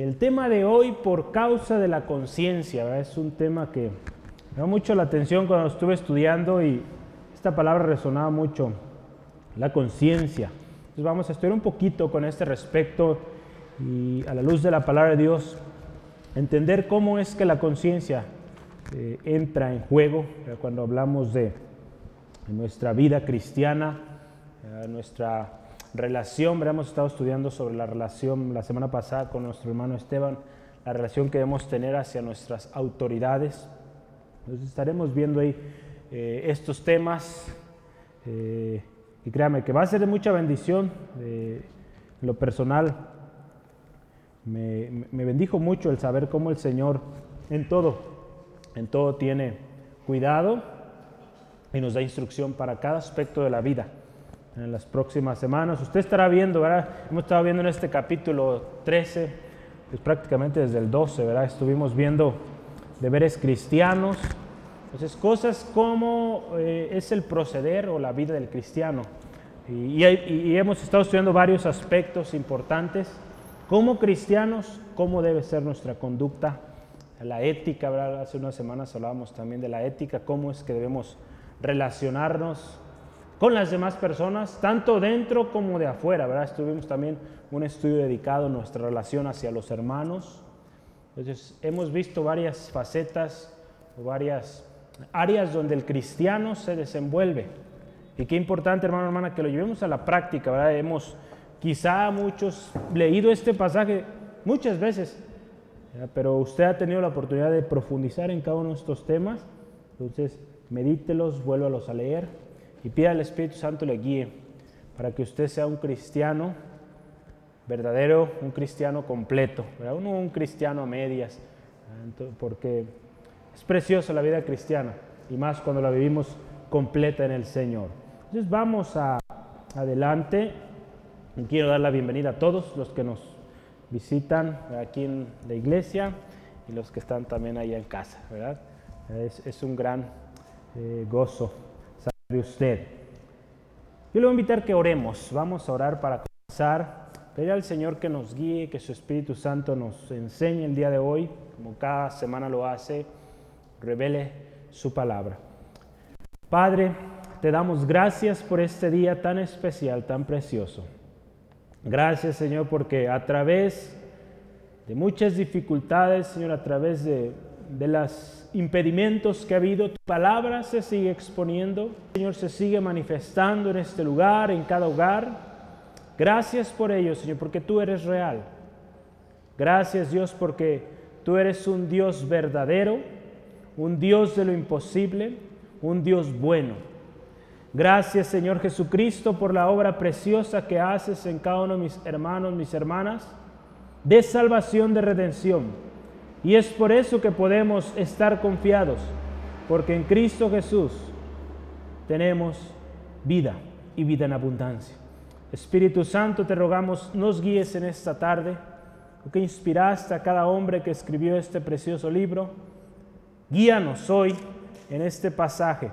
El tema de hoy, por causa de la conciencia, es un tema que me dio mucho la atención cuando estuve estudiando y esta palabra resonaba mucho, la conciencia. Entonces vamos a estudiar un poquito con este respecto y a la luz de la palabra de Dios, entender cómo es que la conciencia eh, entra en juego cuando hablamos de, nuestra vida cristiana, nuestra relación, hemos estado estudiando sobre la relación la semana pasada con nuestro hermano Esteban, la relación que debemos tener hacia nuestras autoridades. Entonces estaremos viendo ahí eh, estos temas eh, y créame que va a ser de mucha bendición. en lo personal, me, me bendijo mucho el saber cómo el Señor en todo, en todo tiene cuidado y nos da instrucción para cada aspecto de la vida en las próximas semanas. Usted estará viendo, ¿verdad? Hemos estado viendo en este capítulo 13, pues prácticamente desde el 12, ¿verdad? Estuvimos viendo deberes cristianos. Entonces, cosas como eh, es el proceder o la vida del cristiano. Y, y, hemos estado estudiando varios aspectos importantes. Como cristianos, cómo debe ser nuestra conducta, la ética, ¿verdad? Hace unas semanas hablábamos también de la ética, cómo es que debemos relacionarnos con las demás personas, tanto dentro como de afuera, ¿verdad? Estuvimos también un estudio dedicado a nuestra relación hacia los hermanos. Entonces, hemos visto varias facetas o varias áreas donde el cristiano se desenvuelve. Y qué importante, hermano, hermana, que lo llevemos a la práctica, ¿verdad? Hemos quizá muchos leído este pasaje muchas veces, pero usted ha tenido la oportunidad de profundizar en cada uno de estos temas. Entonces, medítelos, vuélvalos a leer y pida al Espíritu Santo le guíe para que usted sea un cristiano verdadero, un cristiano completo, ¿verdad? no un cristiano a medias, porque es preciosa la vida cristiana y más cuando la vivimos completa en el Señor. Entonces vamos a, adelante. Quiero dar la bienvenida a todos los que nos visitan aquí en la iglesia y los que están también allá en casa, ¿verdad? Es, un gran eh, gozo de usted. Yo le voy a invitar que oremos. Vamos a orar para comenzar. Pedir al Señor que nos guíe, que su Espíritu Santo nos enseñe el día de hoy, como cada semana lo hace, revele su palabra. Padre, te damos gracias por este día tan especial, tan precioso. Gracias, Señor, porque a través de muchas dificultades, Señor, a través de, de los impedimentos que ha habido, tu palabra se sigue exponiendo, Señor, se sigue manifestando en este lugar, en cada hogar. Gracias por ello, Señor, porque tú eres real. Gracias, Dios, porque tú eres un Dios verdadero, un Dios de lo imposible, un Dios bueno. Gracias, Señor Jesucristo, por la obra preciosa que haces en cada uno de mis hermanos, mis hermanas, de salvación, de redención y es por eso que podemos estar confiados, porque en Cristo Jesús tenemos vida y vida en abundancia. Espíritu Santo, te rogamos, nos guíes en esta tarde, que inspiraste a cada hombre que escribió este precioso libro. Guíanos hoy en este pasaje,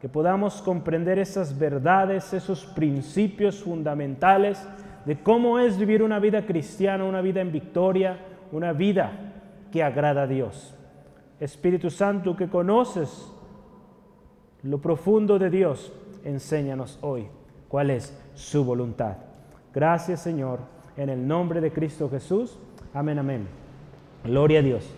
que podamos comprender esas verdades, esos principios fundamentales de cómo es vivir una vida cristiana, una vida en victoria, una vida que agrada a Dios. Espíritu Santo que conoces lo profundo de Dios, enséñanos hoy cuál es su voluntad. Gracias Señor, en el nombre de Cristo Jesús. Amén, amén. Gloria a Dios.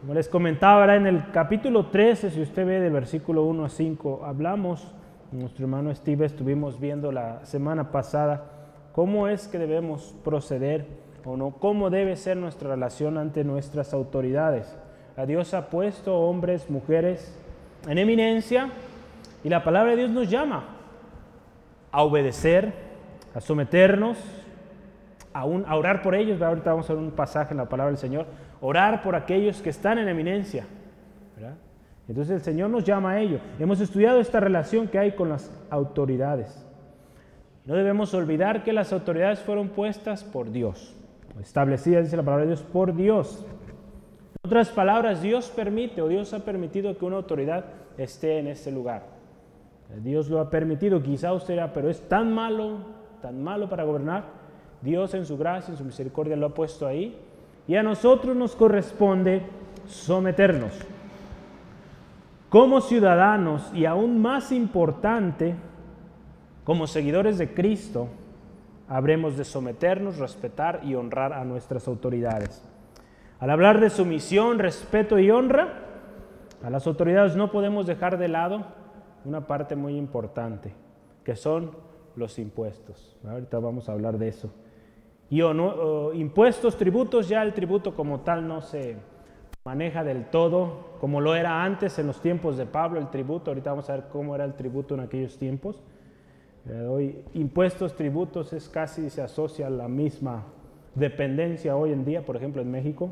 Como les comentaba en el capítulo 13, si usted ve del versículo 1 a 5, hablamos, nuestro hermano Steve estuvimos viendo la semana pasada, cómo es que debemos proceder o no, cómo debe ser nuestra relación ante nuestras autoridades. Dios ha puesto hombres, mujeres en eminencia y la palabra de Dios nos llama a obedecer, a someternos, a, a orar por ellos. Ahorita vamos a ver un pasaje en la palabra del Señor. Orar por aquellos que están en eminencia. Entonces el Señor nos llama a ello. Hemos estudiado esta relación que hay con las autoridades. No debemos olvidar que las autoridades fueron puestas por Dios establecida, dice la palabra de Dios, por Dios. En otras palabras, Dios permite o Dios ha permitido que una autoridad esté en este lugar. Dios lo ha permitido, quizá usted pero es tan malo, tan malo para gobernar. Dios en su gracia, en su misericordia lo ha puesto ahí y a nosotros nos corresponde someternos. Como ciudadanos y aún más importante, como seguidores de Cristo, habremos de someternos, respetar y honrar a nuestras autoridades. Al hablar de sumisión, respeto y honra, a las autoridades no podemos dejar de lado una parte muy importante, que son los impuestos. Ahorita vamos a hablar de eso. Y impuestos, tributos, ya el tributo como tal no se maneja del todo como lo era antes en los tiempos de Pablo el tributo. Ahorita vamos a ver cómo era el tributo en aquellos tiempos. Hoy impuestos, tributos es casi se asocia a la misma dependencia hoy en día, por ejemplo en México.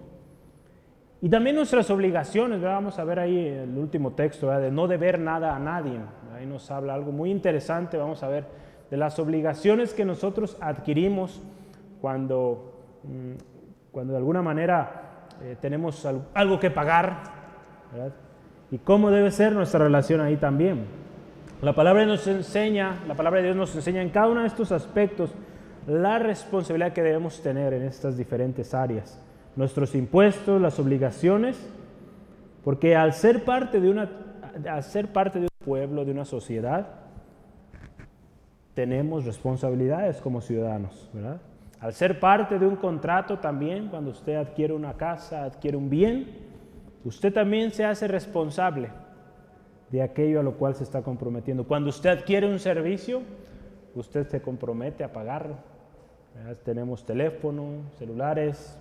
Y también nuestras obligaciones, vamos a ver ahí el último texto, de no deber nada a nadie. Ahí nos habla algo muy interesante, vamos a ver, de las obligaciones que nosotros adquirimos cuando, mm, cuando de alguna manera eh, tenemos algo que pagar, y cómo debe ser nuestra relación ahí también. La palabra nos enseña, la palabra de Dios nos enseña en cada uno de estos aspectos la responsabilidad que debemos tener en estas diferentes áreas. Nuestros impuestos, las obligaciones, porque al ser parte de una, al ser parte de un pueblo, de una sociedad, tenemos responsabilidades como ciudadanos, ¿verdad? Al ser parte de un contrato también, cuando usted adquiere una casa, adquiere un bien, usted también se hace responsable de aquello a lo cual se está comprometiendo. Cuando usted adquiere un servicio, usted se compromete a pagarlo. Tenemos teléfono, celulares,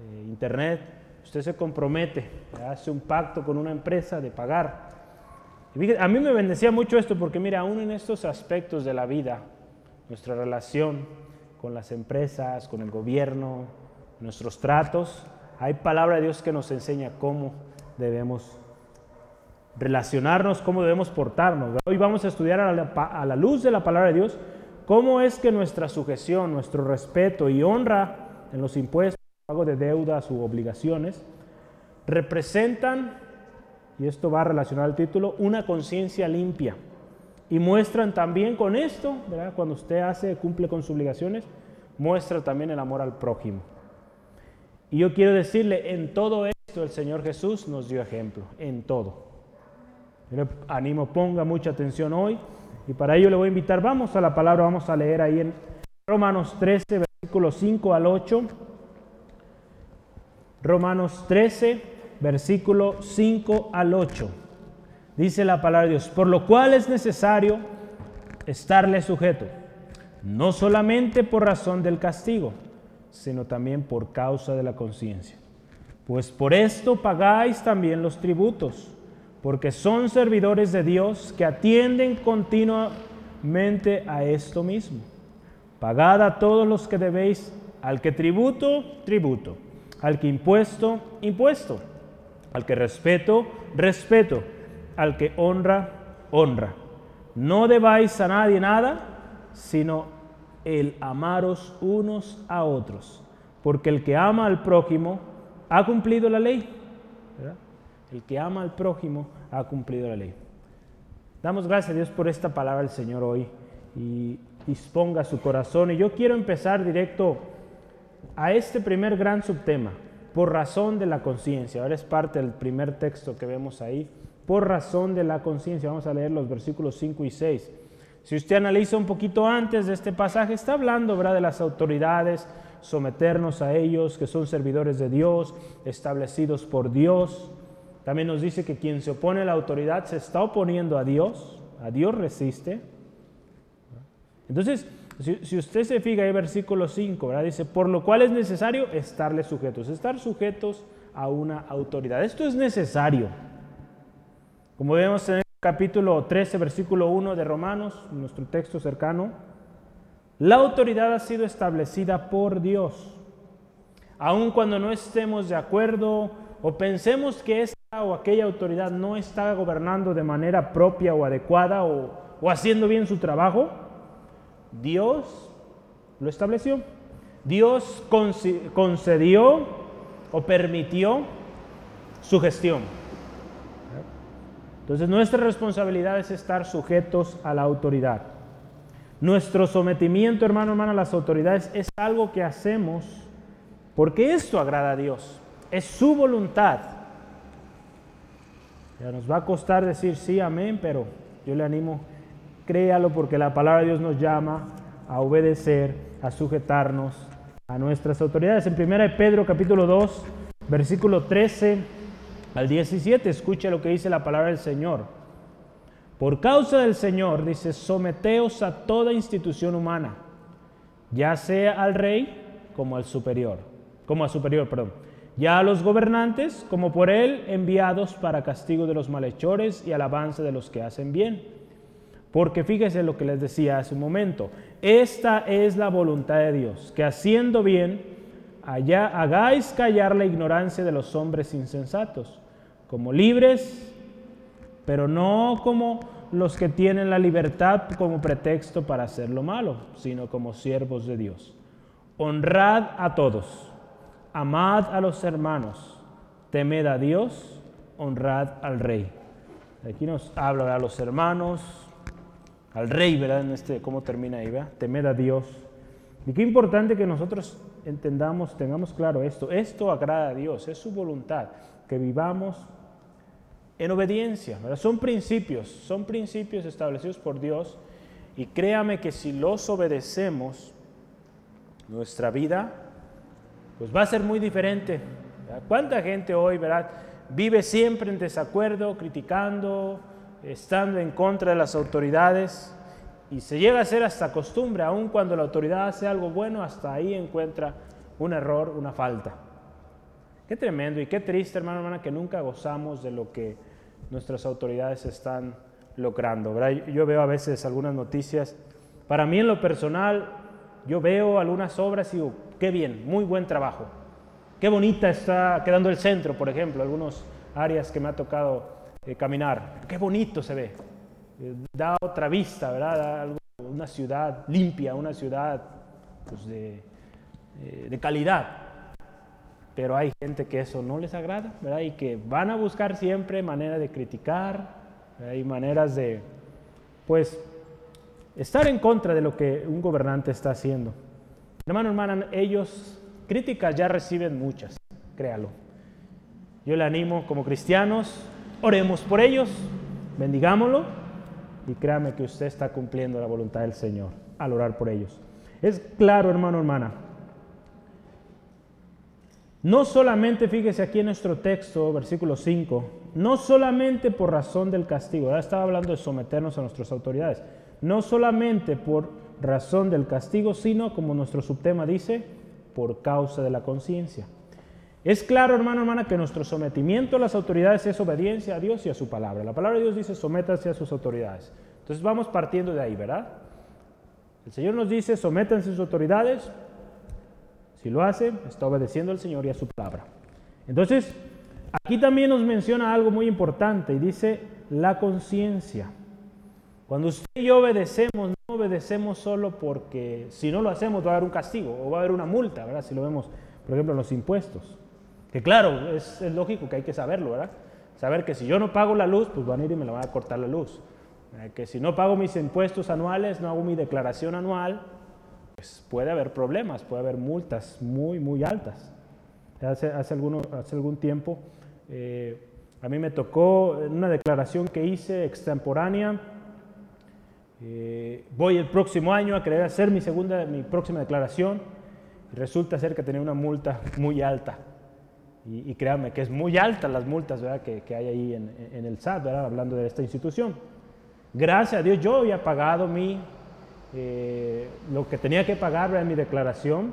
eh, internet. Usted se compromete, hace un pacto con una empresa de pagar. a mí me bendecía mucho esto porque mira, aún en estos aspectos de la vida, nuestra relación, con las empresas, con el gobierno, nuestros tratos. Hay palabra de Dios que nos enseña cómo debemos relacionarnos, cómo debemos portarnos. Hoy vamos a estudiar a la, luz de la palabra de Dios cómo es que nuestra sujeción, nuestro respeto y honra en los impuestos, pago de deudas u obligaciones, representan, y esto va a relacionar al título, una conciencia limpia y muestran también con esto, ¿verdad? cuando usted hace, cumple con sus obligaciones, muestra también el amor al prójimo. Y yo quiero decirle, en todo esto el Señor Jesús nos dio ejemplo, en todo. Yo le animo, ponga mucha atención hoy y para ello le voy a invitar, vamos a la palabra, vamos a leer ahí en Romanos 13, versículos 5 al 8. Romanos 13, versículo 5 al 8. Dice la palabra de Dios, por lo cual es necesario estarle sujeto, no solamente por razón del castigo, sino también por causa de la conciencia. Pues por esto pagáis también los tributos, porque son servidores de Dios que atienden continuamente a esto mismo. Pagad a todos los que debéis, al que tributo, tributo, al que impuesto, impuesto, al que respeto, respeto al que honra, honra. No debáis a nadie nada, sino el amaros unos a otros, porque el que ama al prójimo ha cumplido la ley. El que ama al prójimo ha cumplido la ley. Damos gracias a Dios por esta palabra del Señor hoy y disponga su corazón. Y yo quiero empezar directo a este primer gran subtema, por razón de la conciencia. Ahora es parte del primer texto que vemos ahí por razón de la conciencia. Vamos a leer los versículos 5 y 6. Si usted analiza un poquito antes de este pasaje, está hablando ¿verdad? de las autoridades, someternos a ellos, que son servidores de Dios, establecidos por Dios. También nos dice que quien se opone a la autoridad se está oponiendo a Dios, a Dios resiste. Entonces, si, usted se fija ahí, versículo 5, ¿verdad? dice, por lo cual es necesario estarle sujetos, estar sujetos a una autoridad. Esto es necesario. Como vemos en el capítulo 13, versículo 1 de Romanos, nuestro texto cercano, la autoridad ha sido establecida por Dios. Aun cuando no estemos de acuerdo o pensemos que esta o aquella autoridad no está gobernando de manera propia o adecuada o, haciendo bien su trabajo, Dios lo estableció. Dios concedió o permitió su gestión. Entonces nuestra responsabilidad es estar sujetos a la autoridad. Nuestro sometimiento, hermano, hermana, a las autoridades es algo que hacemos porque esto agrada a Dios, es su voluntad. Nos va a costar decir sí, amén, pero yo le animo, créalo porque la palabra de Dios nos llama a obedecer, a sujetarnos a nuestras autoridades. En 1 Pedro capítulo 2, versículo 13 al 17, escucha lo que dice la palabra del Señor. Por causa del Señor, dice, someteos a toda institución humana, ya sea al rey como al superior, como al superior, perdón, ya a los gobernantes como por él enviados para castigo de los malhechores y alabanza de los que hacen bien. Porque fíjese lo que les decía hace un momento, esta es la voluntad de Dios, que haciendo bien, allá hagáis callar la ignorancia de los hombres insensatos como libres, pero no como los que tienen la libertad como pretexto para hacer lo malo, sino como siervos de Dios. Honrad a todos, amad a los hermanos, temed a Dios, honrad al rey. Aquí nos habla a los hermanos, al rey, ¿verdad? En este, ¿Cómo termina ahí? ¿verdad? Temed a Dios. Y qué importante que nosotros entendamos, tengamos claro esto. Esto agrada a Dios, es su voluntad, que vivamos en obediencia. Son principios, son principios establecidos por Dios y créame que si los obedecemos, nuestra vida pues va a ser muy diferente. ¿Cuánta gente hoy, verdad, vive siempre en desacuerdo, criticando, estando en contra de las autoridades? Y se llega a ser hasta costumbre, aun cuando la autoridad hace algo bueno, hasta ahí encuentra un error, una falta. Qué tremendo y qué triste, hermano, hermana, que nunca gozamos de lo que nuestras autoridades están logrando. Yo veo a veces algunas noticias. Para mí en lo personal, yo veo algunas obras y qué bien, muy buen trabajo. Qué bonita está quedando el centro, por ejemplo, algunas áreas que me ha tocado eh, caminar. Qué bonito se ve. Eh, da otra vista, ¿verdad? una ciudad limpia, una ciudad pues, de, eh, de calidad pero hay gente que eso no les agrada, ¿verdad? Y que van a buscar siempre manera de criticar, hay maneras de, pues, estar en contra de lo que un gobernante está haciendo. Hermano, hermana, ellos críticas ya reciben muchas, créalo. Yo le animo como cristianos, oremos por ellos, bendigámoslo y créame que usted está cumpliendo la voluntad del Señor al orar por ellos. Es claro, hermano, hermana, no solamente, fíjese aquí en nuestro texto, versículo 5, no solamente por razón del castigo, ya estaba hablando de someternos a nuestras autoridades, no solamente por razón del castigo, sino, como nuestro subtema dice, por causa de la conciencia. Es claro, hermano, hermana, que nuestro sometimiento a las autoridades es obediencia a Dios y a su palabra. La palabra de Dios dice, sométanse a sus autoridades. Entonces vamos partiendo de ahí, ¿verdad? El Señor nos dice, sométanse a sus autoridades, si lo hace, está obedeciendo al Señor y a su palabra. Entonces, aquí también nos menciona algo muy importante y dice la conciencia. Cuando usted y yo obedecemos, no obedecemos solo porque si no lo hacemos va a haber un castigo o va a haber una multa, ¿verdad? Si lo vemos, por ejemplo, en los impuestos. Que claro, es, es lógico que hay que saberlo, ¿verdad? Saber que si yo no pago la luz, pues van a ir y me la van a cortar la luz. Eh, que si no pago mis impuestos anuales, no hago mi declaración anual, pues, puede haber problemas, puede haber multas muy, muy altas. Hace, hace, hace algún tiempo eh, a mí me tocó una declaración que hice extemporánea. Eh, voy el próximo año a querer hacer mi segunda, mi próxima declaración y resulta ser que tenía una multa muy alta. Y, créanme que es muy alta las multas ¿verdad? Que, hay ahí en, el SAT, ¿verdad? hablando de esta institución. Gracias a Dios yo había pagado mi eh, lo que tenía que pagar en mi declaración,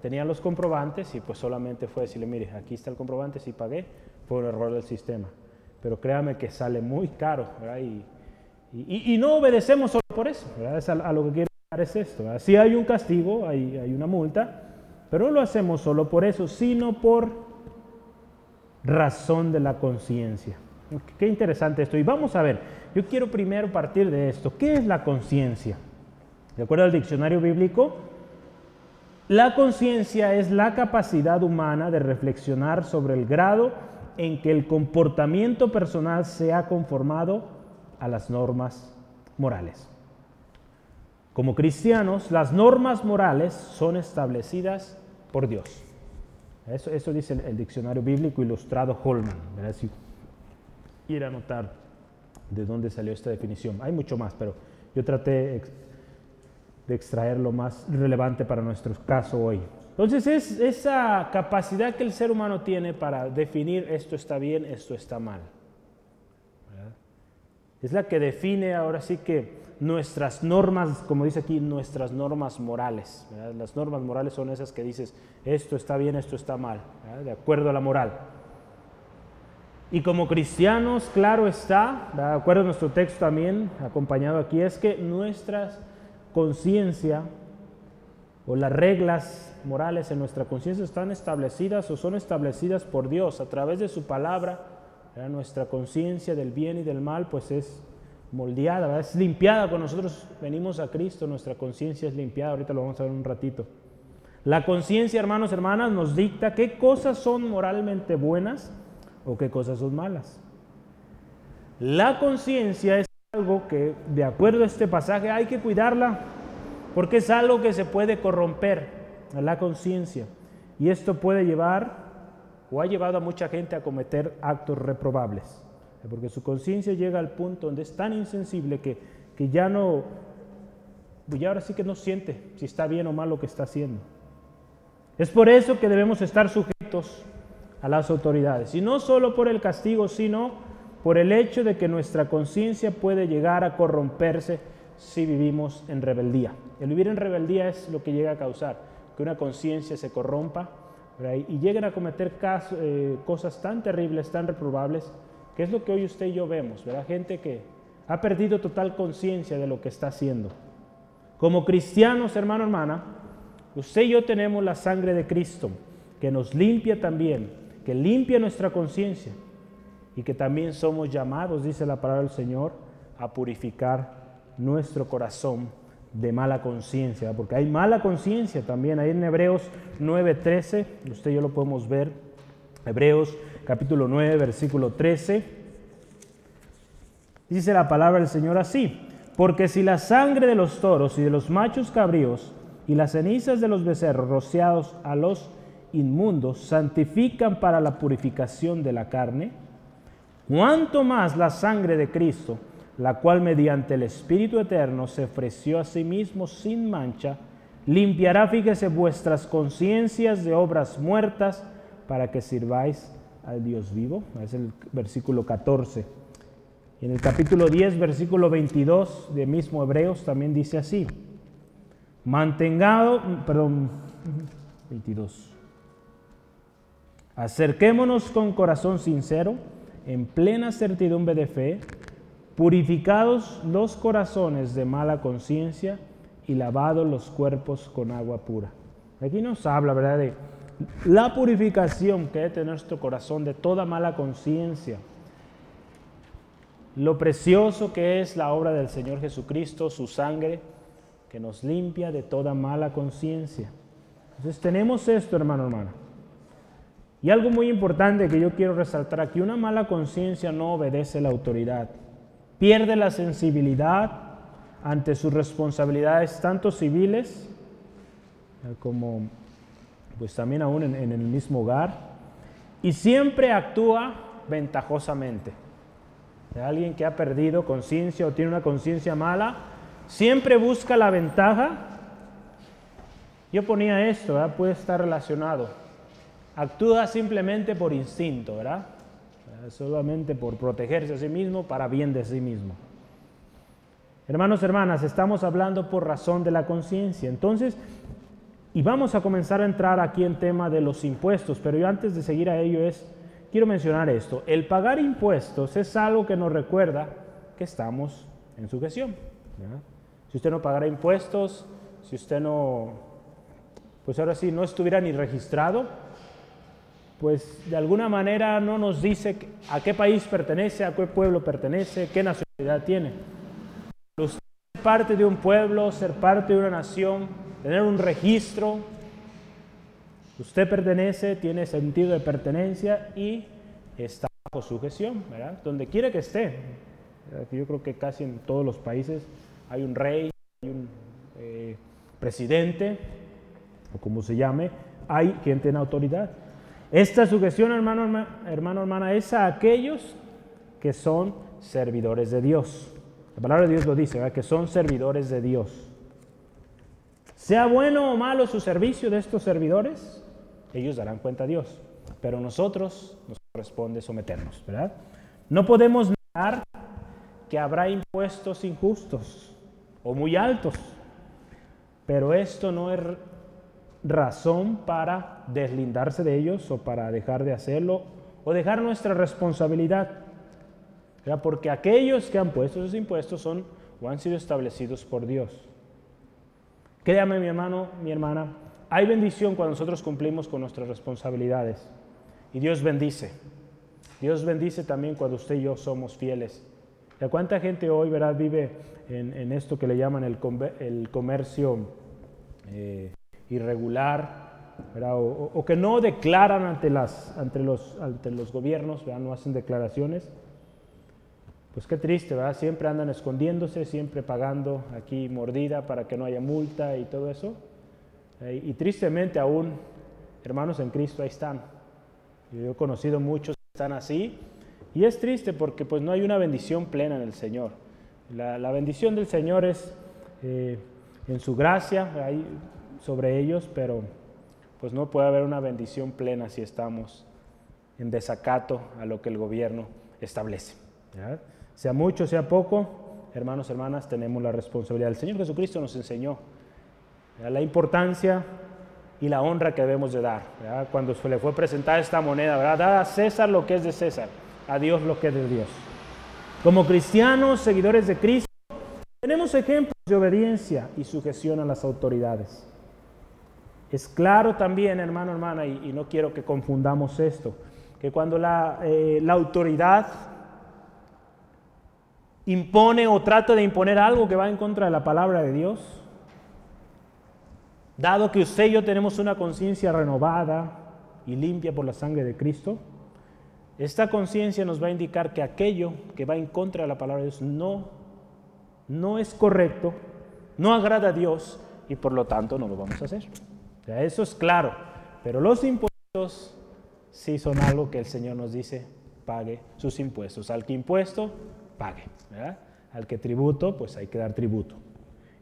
tenía los comprobantes y pues solamente fue decirle, mire, aquí está el comprobante, si pagué, fue un error del sistema. Pero créame que sale muy caro, Y, no obedecemos solo por eso, a, lo que quiero decir es esto. Si hay un castigo, hay, hay una multa, pero no lo hacemos solo por eso, sino por razón de la conciencia. Qué interesante esto. Y vamos a ver, yo quiero primero partir de esto. ¿Qué es la conciencia? De acuerdo al diccionario bíblico, la conciencia es la capacidad humana de reflexionar sobre el grado en que el comportamiento personal se ha conformado a las normas morales. Como cristianos, las normas morales son establecidas por Dios. Eso, eso dice el, diccionario bíblico ilustrado Holman. ¿verdad? Si ir a de dónde salió esta definición. Hay mucho más, pero yo traté de extraer lo más relevante para nuestro caso hoy. Entonces es esa capacidad que el ser humano tiene para definir esto está bien, esto está mal. Es la que define ahora sí que nuestras normas, como dice aquí, nuestras normas morales. Las normas morales son esas que dices, esto está bien, esto está mal, de acuerdo a la moral. Y como cristianos, claro está, de acuerdo a nuestro texto también, acompañado aquí, es que nuestra conciencia o las reglas morales en nuestra conciencia están establecidas o son establecidas por Dios a través de su palabra. Nuestra conciencia del bien y del mal pues es moldeada, es limpiada. Cuando nosotros venimos a Cristo, nuestra conciencia es limpiada. Ahorita lo vamos a ver un ratito. La conciencia, hermanos, hermanas, nos dicta qué cosas son moralmente buenas o qué cosas son malas. La conciencia es algo que, de acuerdo a este pasaje, hay que cuidarla porque es algo que se puede corromper, la conciencia. Y esto puede llevar, o ha llevado a mucha gente a cometer actos reprobables, porque su conciencia llega al punto donde es tan insensible que, que ya no, ya ahora sí que no siente si está bien o mal lo que está haciendo. Es por eso que debemos estar sujetos a las autoridades. Y no solo por el castigo, sino por el hecho de que nuestra conciencia puede llegar a corromperse si vivimos en rebeldía. El vivir en rebeldía es lo que llega a causar que una conciencia se corrompa y lleguen a cometer eh, cosas tan terribles, tan reprobables, que es lo que hoy usted y yo vemos, ¿verdad? Gente que ha perdido total conciencia de lo que está haciendo. Como cristianos, hermano, hermana, usted y yo tenemos la sangre de Cristo, que nos limpia también que limpia nuestra conciencia y que también somos llamados, dice la palabra del Señor, a purificar nuestro corazón de mala conciencia, porque hay mala conciencia también, ahí en Hebreos 9:13, usted y yo lo podemos ver, Hebreos capítulo 9, versículo 13, dice la palabra del Señor así, porque si la sangre de los toros y de los machos cabríos y las cenizas de los becerros rociados a los inmundos santifican para la purificación de la carne, cuanto más la sangre de Cristo, la cual mediante el Espíritu Eterno se ofreció a sí mismo sin mancha, limpiará, fíjese, vuestras conciencias de obras muertas para que sirváis al Dios vivo. Es el versículo 14. En el capítulo 10, versículo 22 de mismo Hebreos también dice así. Mantengado, perdón, 22. Acerquémonos con corazón sincero, en plena certidumbre de fe, purificados los corazones de mala conciencia y lavados los cuerpos con agua pura. Aquí nos habla, ¿verdad?, de la purificación que es de nuestro corazón de toda mala conciencia. Lo precioso que es la obra del Señor Jesucristo, su sangre, que nos limpia de toda mala conciencia. Entonces tenemos esto, hermano, hermana. Y algo muy importante que yo quiero resaltar aquí, una mala conciencia no obedece la autoridad, pierde la sensibilidad ante sus responsabilidades, tanto civiles eh, como pues también aún en, en el mismo hogar, y siempre actúa ventajosamente. Alguien que ha perdido conciencia o tiene una conciencia mala, siempre busca la ventaja. Yo ponía esto, puede estar relacionado actúa simplemente por instinto, ¿verdad? Solamente por protegerse a sí mismo para bien de sí mismo. Hermanos, hermanas, estamos hablando por razón de la conciencia. Entonces, y vamos a comenzar a entrar aquí en tema de los impuestos, pero yo antes de seguir a ello es, quiero mencionar esto. El pagar impuestos es algo que nos recuerda que estamos en sujeción. Si usted no pagara impuestos, si usted no, pues ahora sí, no estuviera ni registrado, pues de alguna manera no nos dice a qué país pertenece, a qué pueblo pertenece, qué nacionalidad tiene. Ser parte de un pueblo, ser parte de una nación, tener un registro, usted pertenece, tiene sentido de pertenencia y está bajo sujeción, ¿verdad? Donde quiere que esté. Yo creo que casi en todos los países hay un rey, hay un eh, presidente, o como se llame, hay quien tiene autoridad. Esta sujeción, hermano, hermano, hermana, es a aquellos que son servidores de Dios. La palabra de Dios lo dice, que son servidores de Dios. Sea bueno o malo su servicio de estos servidores, ellos darán cuenta a Dios. Pero nosotros nos corresponde someternos, ¿verdad? No podemos negar que habrá impuestos injustos o muy altos, pero esto no es razón para deslindarse de ellos o para dejar de hacerlo o dejar nuestra responsabilidad. Porque aquellos que han puesto esos impuestos son o han sido establecidos por Dios. Créame mi hermano, mi hermana, hay bendición cuando nosotros cumplimos con nuestras responsabilidades. Y Dios bendice. Dios bendice también cuando usted y yo somos fieles. ¿Y cuánta gente hoy ¿verdad? vive en, esto que le llaman el, comercio eh, irregular, o, que no declaran ante, las, ante, los, ante los gobiernos, no hacen declaraciones. Pues qué triste, ¿verdad? Siempre andan escondiéndose, siempre pagando aquí mordida para que no haya multa y todo eso. Eh, y tristemente aún, hermanos en Cristo, ahí están. Yo he conocido muchos que están así. Y es triste porque pues no hay una bendición plena en el Señor. La, bendición del Señor es eh, en su gracia, hay sobre ellos, pero pues no puede haber una bendición plena si estamos en desacato a lo que el gobierno establece. Sea mucho, sea poco, hermanos, hermanas, tenemos la responsabilidad. El Señor Jesucristo nos enseñó la importancia y la honra que debemos de dar. Cuando se le fue presentada esta moneda, ¿verdad? a César lo que es de César, a Dios lo que es de Dios. Como cristianos, seguidores de Cristo, tenemos ejemplos de obediencia y sujeción a las autoridades. Es claro también, hermano, hermana, y, no quiero que confundamos esto, que cuando la, eh, la autoridad impone o trata de imponer algo que va en contra de la palabra de Dios, dado que usted y yo tenemos una conciencia renovada y limpia por la sangre de Cristo, esta conciencia nos va a indicar que aquello que va en contra de la palabra de Dios no, no es correcto, no agrada a Dios y por lo tanto no lo vamos a hacer eso es claro, pero los impuestos sí son algo que el Señor nos dice, pague sus impuestos. Al que impuesto, pague. Al que tributo, pues hay que dar tributo.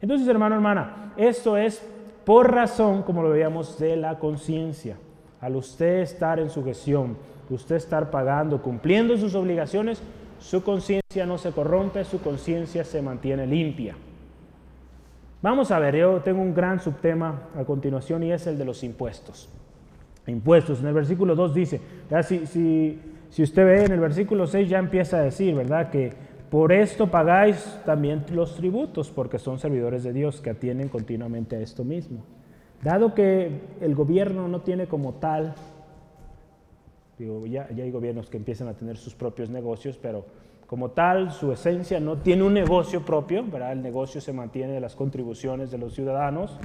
Entonces, hermano, hermana, esto es por razón, como lo veíamos, de la conciencia. Al usted estar en sujeción, usted estar pagando, cumpliendo sus obligaciones, su conciencia no se corrompe, su conciencia se mantiene limpia. Vamos a ver, yo tengo un gran subtema a continuación y es el de los impuestos. Impuestos. En el versículo 2 dice, si, si, usted ve en el versículo 6 ya empieza a decir, ¿verdad? Que por esto pagáis también los tributos, porque son servidores de Dios que atienden continuamente a esto mismo. Dado que el gobierno no tiene como tal, digo, ya, ya hay gobiernos que empiezan a tener sus propios negocios, pero como tal, su esencia no tiene un negocio propio, ¿verdad? el negocio se mantiene de las contribuciones de los ciudadanos,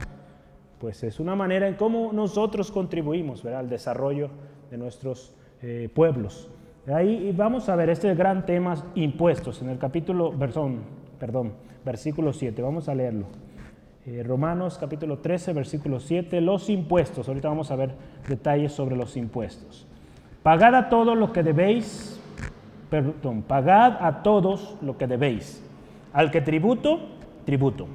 pues es una manera en cómo nosotros contribuimos ¿verdad? al desarrollo de nuestros eh, pueblos. Ahí vamos a ver este gran tema, impuestos, en el capítulo, perdón, versículo 7, vamos a leerlo. Eh, Romanos capítulo 13, versículo 7, los impuestos, ahorita vamos a ver detalles sobre los impuestos. Pagad a todo lo que debéis perdón, pagad a todos lo que debéis. Al que tributo, tributo.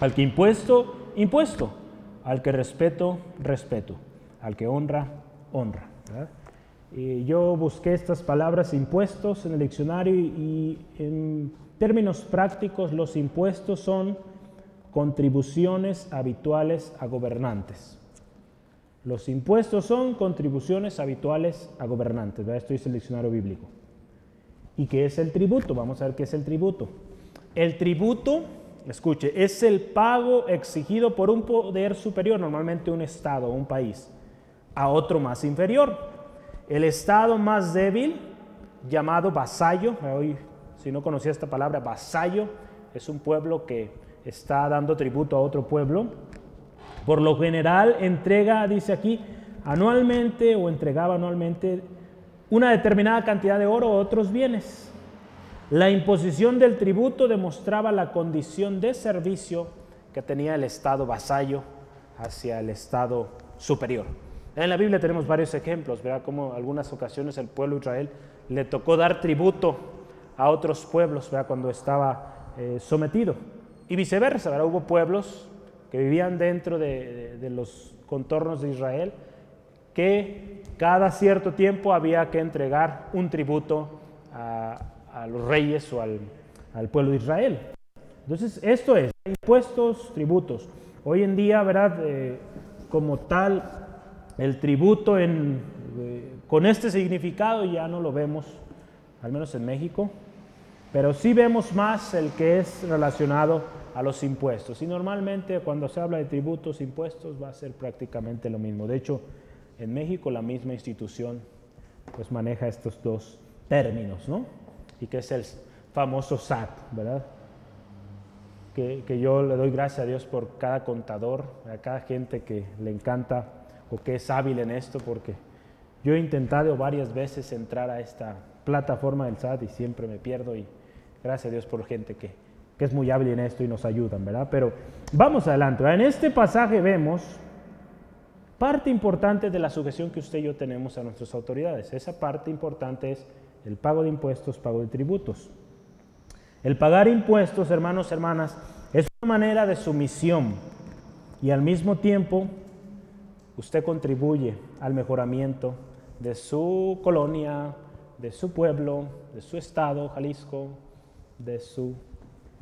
Al que impuesto, impuesto. Al que respeto, respeto. Al que honra, honra. Y yo busqué estas palabras impuestos en el diccionario y en términos prácticos los impuestos son contribuciones habituales a gobernantes. Los impuestos son contribuciones habituales a gobernantes. Esto dice el diccionario bíblico. ¿Y qué es el tributo? Vamos a ver qué es el tributo. El tributo, escuche, es el pago exigido por un poder superior, normalmente un Estado un país, a otro más inferior. El Estado más débil, llamado vasallo, hoy si no conocía esta palabra, vasallo, es un pueblo que está dando tributo a otro pueblo. Por lo general entrega, dice aquí, anualmente o entregaba anualmente una determinada cantidad de oro o otros bienes. La imposición del tributo demostraba la condición de servicio que tenía el Estado vasallo hacia el Estado superior. En la Biblia tenemos varios ejemplos, ¿verdad? Como algunas ocasiones el pueblo de Israel le tocó dar tributo a otros pueblos, ¿verdad? Cuando estaba eh, sometido. Y viceversa, ¿verdad? Hubo pueblos que vivían dentro de, los contornos de Israel que cada cierto tiempo había que entregar un tributo a, los reyes o al, pueblo de Israel. Entonces, esto es, impuestos, tributos. Hoy en día, ¿verdad? Eh, como tal, el tributo eh, con este significado ya no lo vemos, al menos en México, pero sí vemos más el que es relacionado a los impuestos. Y normalmente cuando se habla de tributos, impuestos, va a ser prácticamente lo mismo. De hecho, en México la misma institución pues maneja estos dos términos, ¿no? Y que es el famoso SAT, ¿verdad? Que, que yo le doy gracias a Dios por cada contador, a cada gente que le encanta o que es hábil en esto, porque yo he intentado varias veces entrar a esta plataforma del SAT y siempre me pierdo y gracias a Dios por gente que, que es muy hábil en esto y nos ayudan, ¿verdad? Pero vamos adelante. En este pasaje vemos parte importante de la sujeción que usted y yo tenemos a nuestras autoridades. Esa parte importante es el pago de impuestos, pago de tributos. El pagar impuestos, hermanos, hermanas, es una manera de sumisión y al mismo tiempo usted contribuye al mejoramiento de su colonia, de su pueblo, de su estado, Jalisco, de su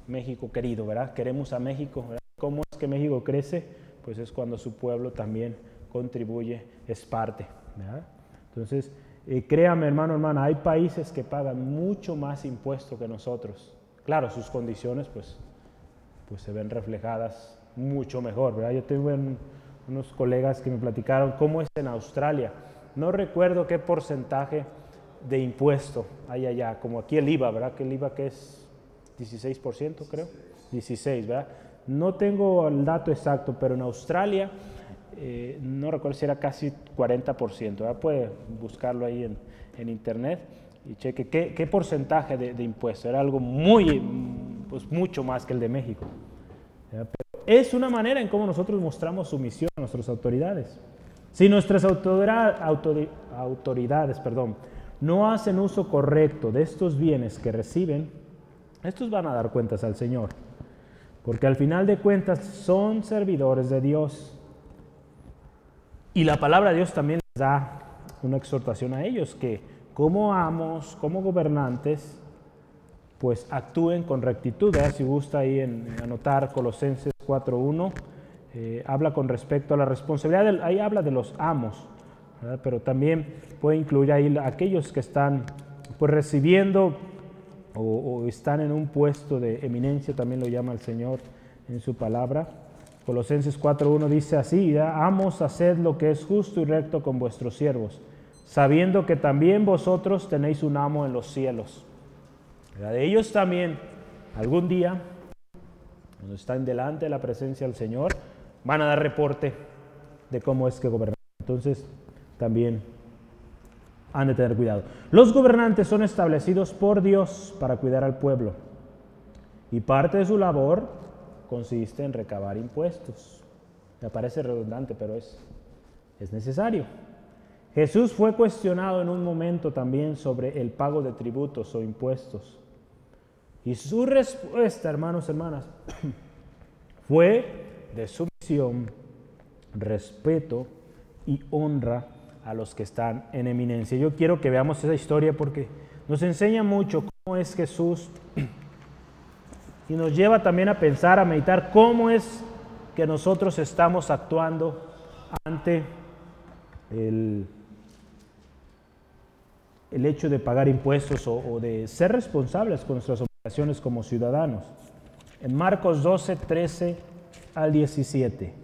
México querido, ¿verdad? Queremos a México, ¿verdad? ¿Cómo es que México crece? Pues es cuando su pueblo también contribuye, es parte, ¿verdad? Entonces, eh, créame hermano, hermana, hay países que pagan mucho más impuestos que nosotros. Claro, sus condiciones pues, pues se ven reflejadas mucho mejor, ¿verdad? Yo tengo un, unos colegas que me platicaron cómo es en Australia. No recuerdo qué porcentaje de impuesto hay allá, como aquí el IVA, ¿verdad? Que el IVA que es 16%, creo. 16, ¿verdad? No tengo el dato exacto, pero en Australia, eh, no recuerdo si era casi 40%, ¿verdad? Puede buscarlo ahí en, en internet y cheque qué, porcentaje de, de, impuesto. Era algo muy, pues mucho más que el de México. Es una manera en cómo nosotros mostramos sumisión a nuestras autoridades. Si nuestras autoridades perdón, no hacen uso correcto de estos bienes que reciben, estos van a dar cuentas al Señor. Porque al final de cuentas son servidores de Dios. Y la palabra de Dios también les da una exhortación a ellos que como amos, como gobernantes, pues actúen con rectitud. Si gusta ahí anotar Colosenses 4.1, eh, habla con respecto a la responsabilidad, ahí habla de los amos, pero también puede incluir ahí aquellos que están pues recibiendo o, están en un puesto de eminencia, también lo llama el Señor en su palabra. Colosenses 4.1 dice así, amos, haced lo que es justo y recto con vuestros siervos, sabiendo que también vosotros tenéis un amo en los cielos de ellos también, algún día, cuando están delante de la presencia del Señor, van a dar reporte de cómo es que gobernan. Entonces, también han de tener cuidado. Los gobernantes son establecidos por Dios para cuidar al pueblo. Y parte de su labor consiste en recabar impuestos. Me parece redundante, pero es, es necesario. Jesús fue cuestionado en un momento también sobre el pago de tributos o impuestos. Y su respuesta, hermanos, hermanas, fue de sumisión, respeto y honra a los que están en eminencia. Yo quiero que veamos esa historia porque nos enseña mucho cómo es Jesús y nos lleva también a pensar, a meditar cómo es que nosotros estamos actuando ante el el hecho de pagar impuestos o, de ser responsables con nuestras obligaciones como ciudadanos. En Marcos 12, 13 al 17.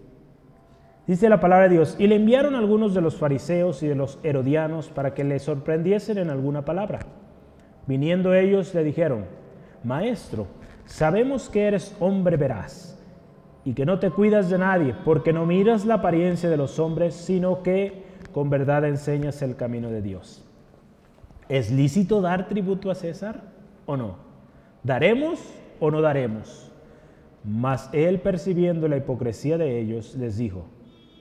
Dice la palabra de Dios, y le enviaron algunos de los fariseos y de los herodianos para que le sorprendiesen en alguna palabra. Viniendo ellos le dijeron, Maestro, sabemos que eres hombre veraz y que no te cuidas de nadie, porque no miras la apariencia de los hombres, sino que con verdad enseñas el camino de Dios. ¿Es lícito dar tributo a César o no? ¿Daremos o no daremos? Mas él, percibiendo la hipocresía de ellos, les dijo,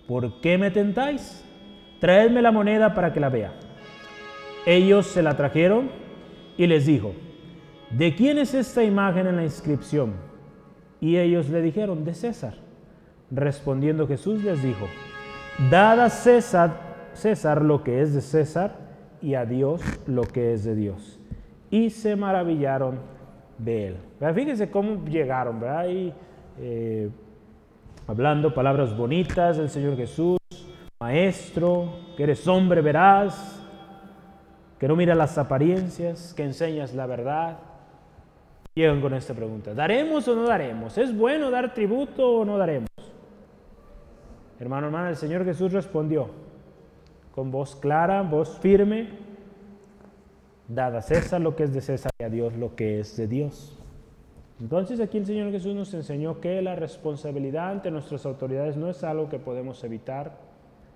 ¿por qué me tentáis? traedme la moneda para que la vea. Ellos se la trajeron y les dijo, ¿de quién es esta imagen en la inscripción? Y ellos le dijeron, de César. Respondiendo Jesús les dijo, dad a César, lo que es de César y a Dios lo que es de Dios. Y se maravillaron de él. Fíjense cómo llegaron, ¿verdad? Eh, hablando palabras bonitas del Señor Jesús, maestro, que eres hombre veraz, que no mira las apariencias, que enseñas la verdad. Llegan con esta pregunta, ¿daremos o no daremos? ¿Es bueno dar tributo o no daremos? Hermano, hermana, el Señor Jesús respondió con voz clara, voz firme, dad a César lo que es de César y a Dios lo que es de Dios. Entonces aquí el Señor Jesús nos enseñó que la responsabilidad ante nuestras autoridades no es algo que podemos evitar,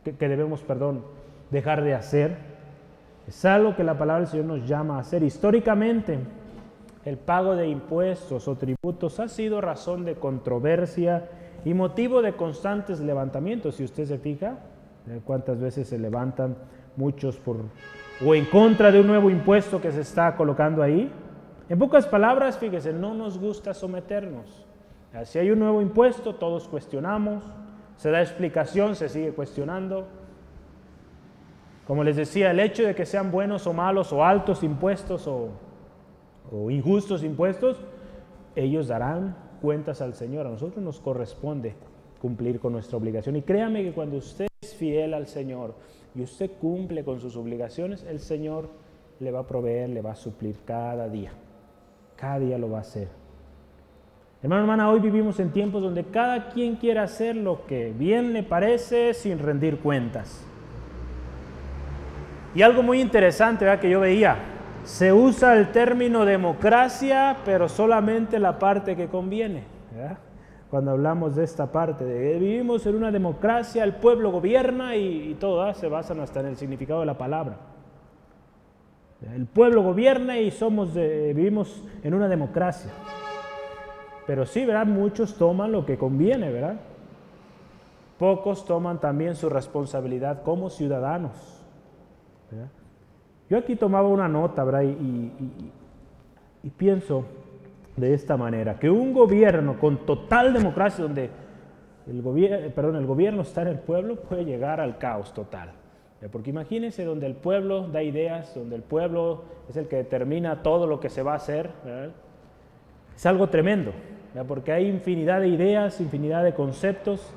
que, debemos, perdón, dejar de hacer. Es algo que la palabra del Señor nos llama a hacer. Históricamente, el pago de impuestos o tributos ha sido razón de controversia y motivo de constantes levantamientos. Si usted se fija, cuántas veces se levantan muchos por o en contra de un nuevo impuesto que se está colocando ahí. En pocas palabras, fíjese, no nos gusta someternos. Si hay un nuevo impuesto, todos cuestionamos, se da explicación, se sigue cuestionando. Como les decía, el hecho de que sean buenos o malos, o altos impuestos o, o injustos impuestos, ellos darán cuentas al Señor. A nosotros nos corresponde cumplir con nuestra obligación. Y créame que cuando usted es fiel al Señor y usted cumple con sus obligaciones, el Señor le va a proveer, le va a suplir cada día. Cada día lo va a hacer. Hermano, hermana, hoy vivimos en tiempos donde cada quien quiere hacer lo que bien le parece sin rendir cuentas. Y algo muy interesante que yo veía, se usa el término democracia, pero solamente la parte que conviene. Cuando hablamos de esta parte, vivimos en una democracia, el pueblo gobierna y, todo se basan hasta en el significado de la palabra. El pueblo gobierna y somos vivimos en una democracia. Pero sí, ¿verdad? Muchos toman lo que conviene, ¿verdad? Pocos toman también su responsabilidad como ciudadanos. Yo aquí tomaba una nota, ¿verdad? Y, pienso de esta manera, que un gobierno con total democracia, donde el, gobierno, perdón, el gobierno está en el pueblo, puede llegar al caos total. Porque imagínense donde el pueblo da ideas, donde el pueblo es el que determina todo lo que se va a hacer, es algo tremendo porque hay infinidad de ideas, infinidad de conceptos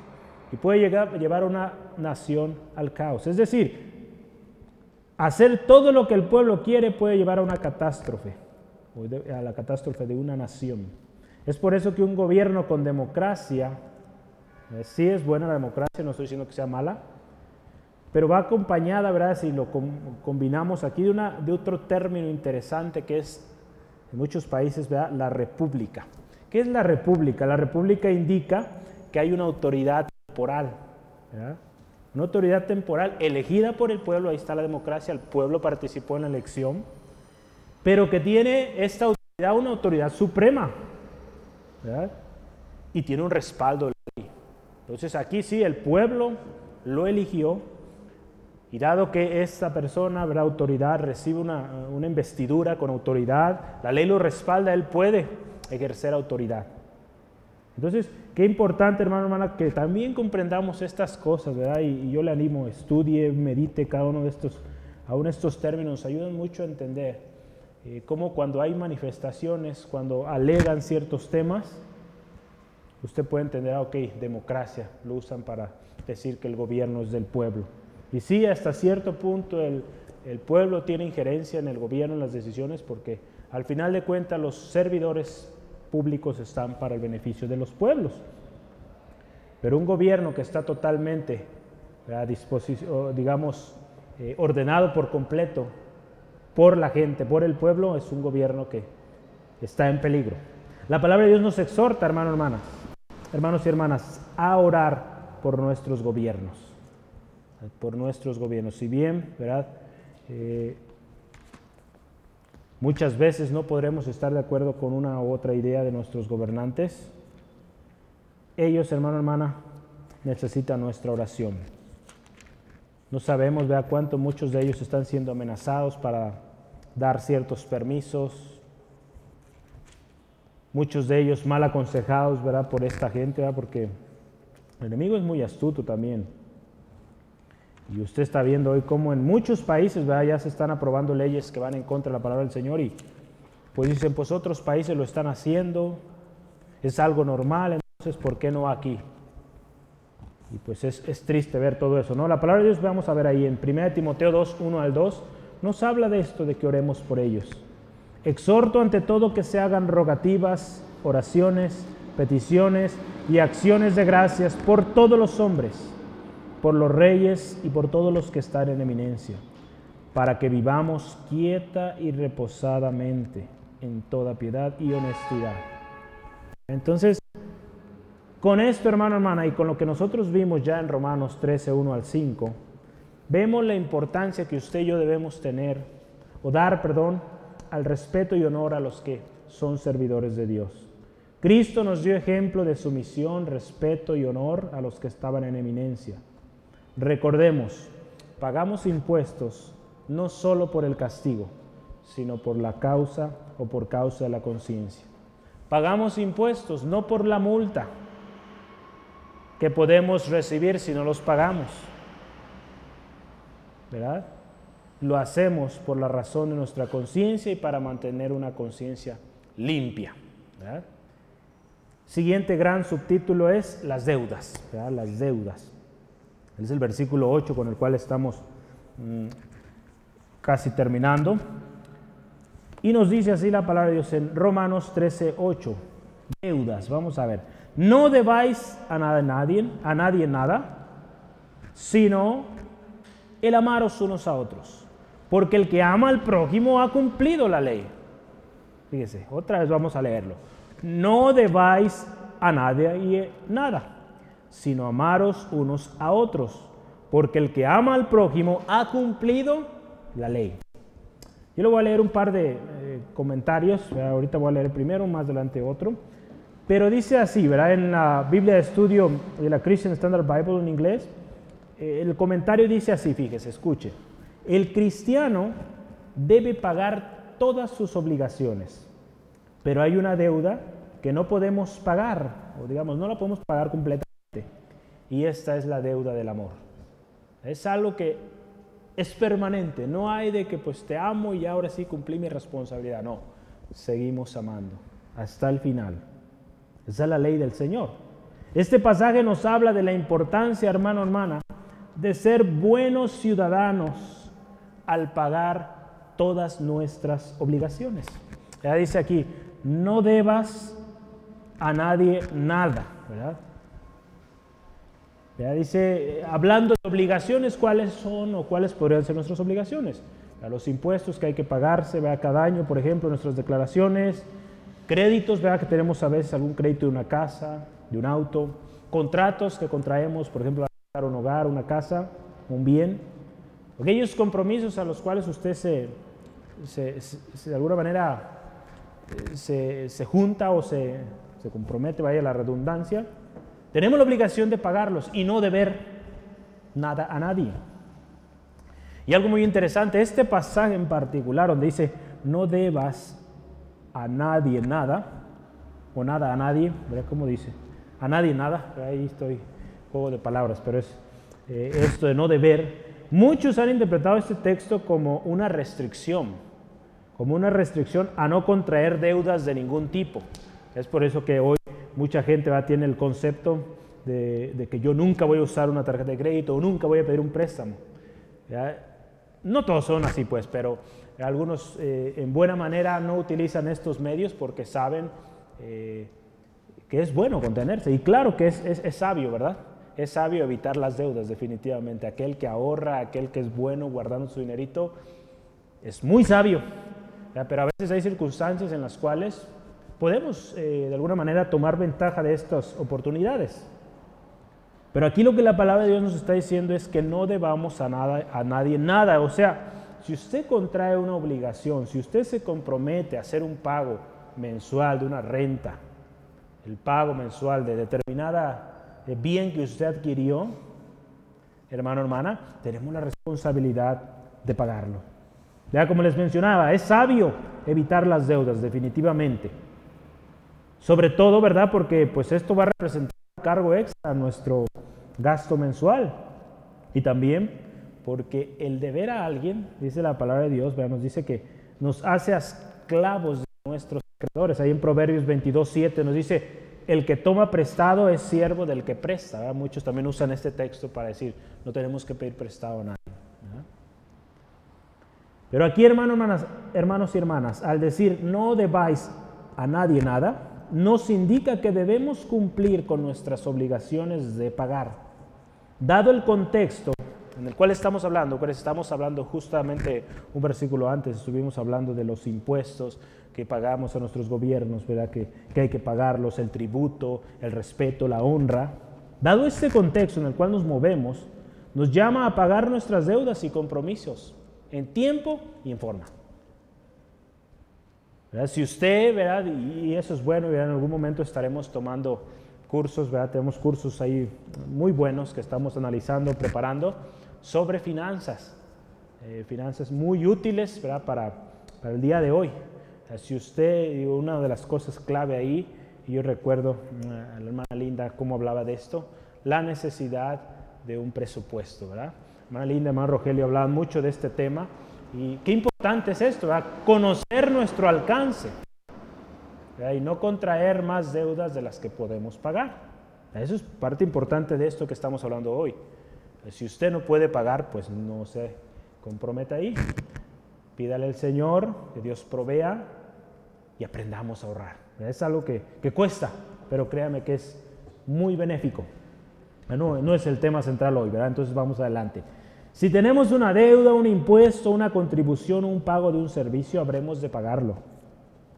y puede llegar, llevar a una nación al caos. Es decir, hacer todo lo que el pueblo quiere puede llevar a una catástrofe, a la catástrofe de una nación. Es por eso que un gobierno con democracia, eh, sí es buena la democracia, no estoy diciendo que sea mala, pero va acompañada, ¿verdad? Si lo combinamos aquí de, una, de otro término interesante que es en muchos países, ¿verdad? La república. ¿Qué es la república? La república indica que hay una autoridad temporal. Una autoridad temporal elegida por el pueblo, ahí está la democracia, el pueblo participó en la elección, pero que tiene esta autoridad una autoridad suprema. Y tiene un respaldo. Entonces aquí sí, el pueblo lo eligió y dado que esta persona, la autoridad, recibe una, una investidura con autoridad, la ley lo respalda, él puede ejercer autoridad. Entonces, qué importante, hermano, hermana, que también comprendamos estas cosas, ¿verdad? Y, yo le animo, estudie, medite cada uno de estos, aún estos términos, ayudan mucho a entender eh, cómo cuando hay manifestaciones, cuando alegan ciertos temas, usted puede entender, ah, ok, democracia, lo usan para decir que el gobierno es del pueblo. Y sí, hasta cierto punto el, el pueblo tiene injerencia en el gobierno, en las decisiones, porque al final de cuentas los servidores públicos están para el beneficio de los pueblos. Pero un gobierno que está totalmente, a disposición, digamos, eh, ordenado por completo por la gente, por el pueblo, es un gobierno que está en peligro. La palabra de Dios nos exhorta, hermano, hermanas, hermanos y hermanas, a orar por nuestros gobiernos, por nuestros gobiernos. Si bien, ¿verdad? Eh, Muchas veces no podremos estar de acuerdo con una u otra idea de nuestros gobernantes. Ellos, hermano, hermana, necesitan nuestra oración. No sabemos, vea cuánto muchos de ellos están siendo amenazados para dar ciertos permisos. Muchos de ellos mal aconsejados, ¿verdad? Por esta gente, ¿verdad? Porque el enemigo es muy astuto también. Y usted está viendo hoy cómo en muchos países ya se están aprobando leyes que van en contra de la palabra del Señor y pues dicen, pues otros países lo están haciendo, es algo normal, entonces ¿por qué no aquí? Y pues es, es, triste ver todo eso, ¿no? La palabra de Dios, vamos a ver ahí en 1 Timoteo 2, 1 al 2, nos habla de esto, de que oremos por ellos. Exhorto ante todo que se hagan rogativas, oraciones, peticiones y acciones de gracias por todos los hombres, por los reyes y por todos los que están en eminencia, para que vivamos quieta y reposadamente en toda piedad y honestidad. Entonces, con esto, hermano, hermana, y con lo que nosotros vimos ya en Romanos 13, 1 al 5, vemos la importancia que usted y yo debemos tener, o dar, perdón, al respeto y honor a los que son servidores de Dios. Cristo nos dio ejemplo de sumisión, respeto y honor a los que estaban en eminencia. Recordemos, pagamos impuestos no solo por el castigo, sino por la causa o por causa de la conciencia. Pagamos impuestos no por la multa, que podemos recibir si no los pagamos. ¿Verdad? Lo hacemos por la razón de nuestra conciencia y para mantener una conciencia limpia. ¿verdad? Siguiente gran subtítulo es las deudas. ¿verdad? Las deudas. Es el versículo 8 con el cual estamos mmm, casi terminando. Y nos dice así la palabra de Dios en Romanos 13, 8. Deudas, vamos a ver. No debáis a nadie, a nadie nada, sino el amaros unos a otros. Porque el que ama al prójimo ha cumplido la ley. Fíjese, otra vez vamos a leerlo. No debáis a nadie nada, sino amaros unos a otros. Porque el que ama al prójimo ha cumplido la ley. Yo le voy a leer un par de eh, comentarios. Ahorita voy a leer primero, más adelante otro. Pero dice así, ¿verdad? En la Biblia de estudio de la Christian Standard Bible en inglés, eh, el comentario dice así, fíjese, escuche. El cristiano debe pagar todas sus obligaciones, pero hay una deuda que no podemos pagar, o digamos, no la podemos pagar completamente, y esta es la deuda del amor. Es algo que es permanente, no hay de que pues te amo y ahora sí cumplí mi responsabilidad, no, seguimos amando hasta el final. Esa es la ley del Señor. Este pasaje nos habla de la importancia, hermano, hermana, de ser buenos ciudadanos al pagar todas nuestras obligaciones. Ya dice aquí, no debas a nadie nada, ¿verdad? Ya dice, hablando de obligaciones, ¿cuáles son o cuáles podrían ser nuestras obligaciones? A los impuestos que hay que pagarse cada año, por ejemplo, nuestras declaraciones, Créditos, ¿verdad? Que tenemos a veces algún crédito de una casa, de un auto. Contratos que contraemos, por ejemplo, para un hogar, una casa, un bien. Aquellos compromisos a los cuales usted se, de alguna manera eh, se, junta o se, se compromete, vaya la redundancia, tenemos la obligación de pagarlos y no deber nada a nadie. Y algo muy interesante, este pasaje en particular donde dice, no debas a nadie nada, o nada a nadie, ¿verdad cómo dice? A nadie nada, ahí estoy, juego de palabras, pero es eh, esto de no deber. Muchos han interpretado este texto como una restricción, como una restricción a no contraer deudas de ningún tipo. Es por eso que hoy mucha gente va, tiene el concepto de, que yo nunca voy a usar una tarjeta de crédito o nunca voy a pedir un préstamo. No todos son así, pues, pero algunos eh, en buena manera no utilizan estos medios porque saben eh, que es bueno contenerse. Y claro que es, es, sabio, ¿verdad? Es sabio evitar las deudas, definitivamente. Aquel que ahorra, aquel que es bueno guardando su dinerito, es muy sabio. Pero a veces hay circunstancias en las cuales podemos eh, de alguna manera tomar ventaja de estas oportunidades. Pero aquí lo que la palabra de Dios nos está diciendo es que no debamos a, nada, a nadie nada. O sea, si usted contrae una obligación, si usted se compromete a hacer un pago mensual de una renta, el pago mensual de determinada bien que usted adquirió, hermano, hermana, tenemos la responsabilidad de pagarlo. Ya como les mencionaba, es sabio evitar las deudas, definitivamente. Sobre todo, ¿verdad? Porque pues esto va a representar un cargo extra a nuestro gasto mensual. Y también porque el deber a alguien, dice la palabra de Dios, nos dice que nos hace esclavos de nuestros creadores. Ahí en Proverbios 22, 7 nos dice, el que toma prestado es siervo del que presta. Muchos también usan este texto para decir, no tenemos que pedir prestado a nadie. Pero aquí, hermanos, hermanos y hermanas, al decir no debáis a nadie nada, nos indica que debemos cumplir con nuestras obligaciones de pagar. Dado el contexto en el cual estamos hablando, pues estamos hablando justamente un versículo antes, estuvimos hablando de los impuestos que pagamos a nuestros gobiernos, ¿verdad? Que, que hay que pagarlos, el tributo, el respeto, la honra. Dado este contexto en el cual nos movemos, nos llama a pagar nuestras deudas y compromisos en tiempo y en forma. Si usted, ¿verdad? y eso es bueno, ¿verdad? en algún momento estaremos tomando cursos, ¿verdad? tenemos cursos ahí muy buenos que estamos analizando, preparando sobre finanzas, eh, finanzas muy útiles ¿verdad? Para, para el día de hoy. Si usted, una de las cosas clave ahí, y yo recuerdo a la hermana Linda cómo hablaba de esto, la necesidad de un presupuesto, ¿verdad? Hermana Linda, hermano Rogelio hablaban mucho de este tema y qué importante es esto, conocer nuestro alcance y no contraer más deudas de las que podemos pagar. Eso es parte importante de esto que estamos hablando hoy. Si usted no puede pagar, pues no se comprometa ahí. Pídale al Señor que Dios provea y aprendamos a ahorrar. Es algo que, cuesta, pero créame que es muy benéfico. No, no es el tema central hoy, ¿verdad? Entonces vamos adelante. Si tenemos una deuda, un impuesto, una contribución, un pago de un servicio, habremos de pagarlo.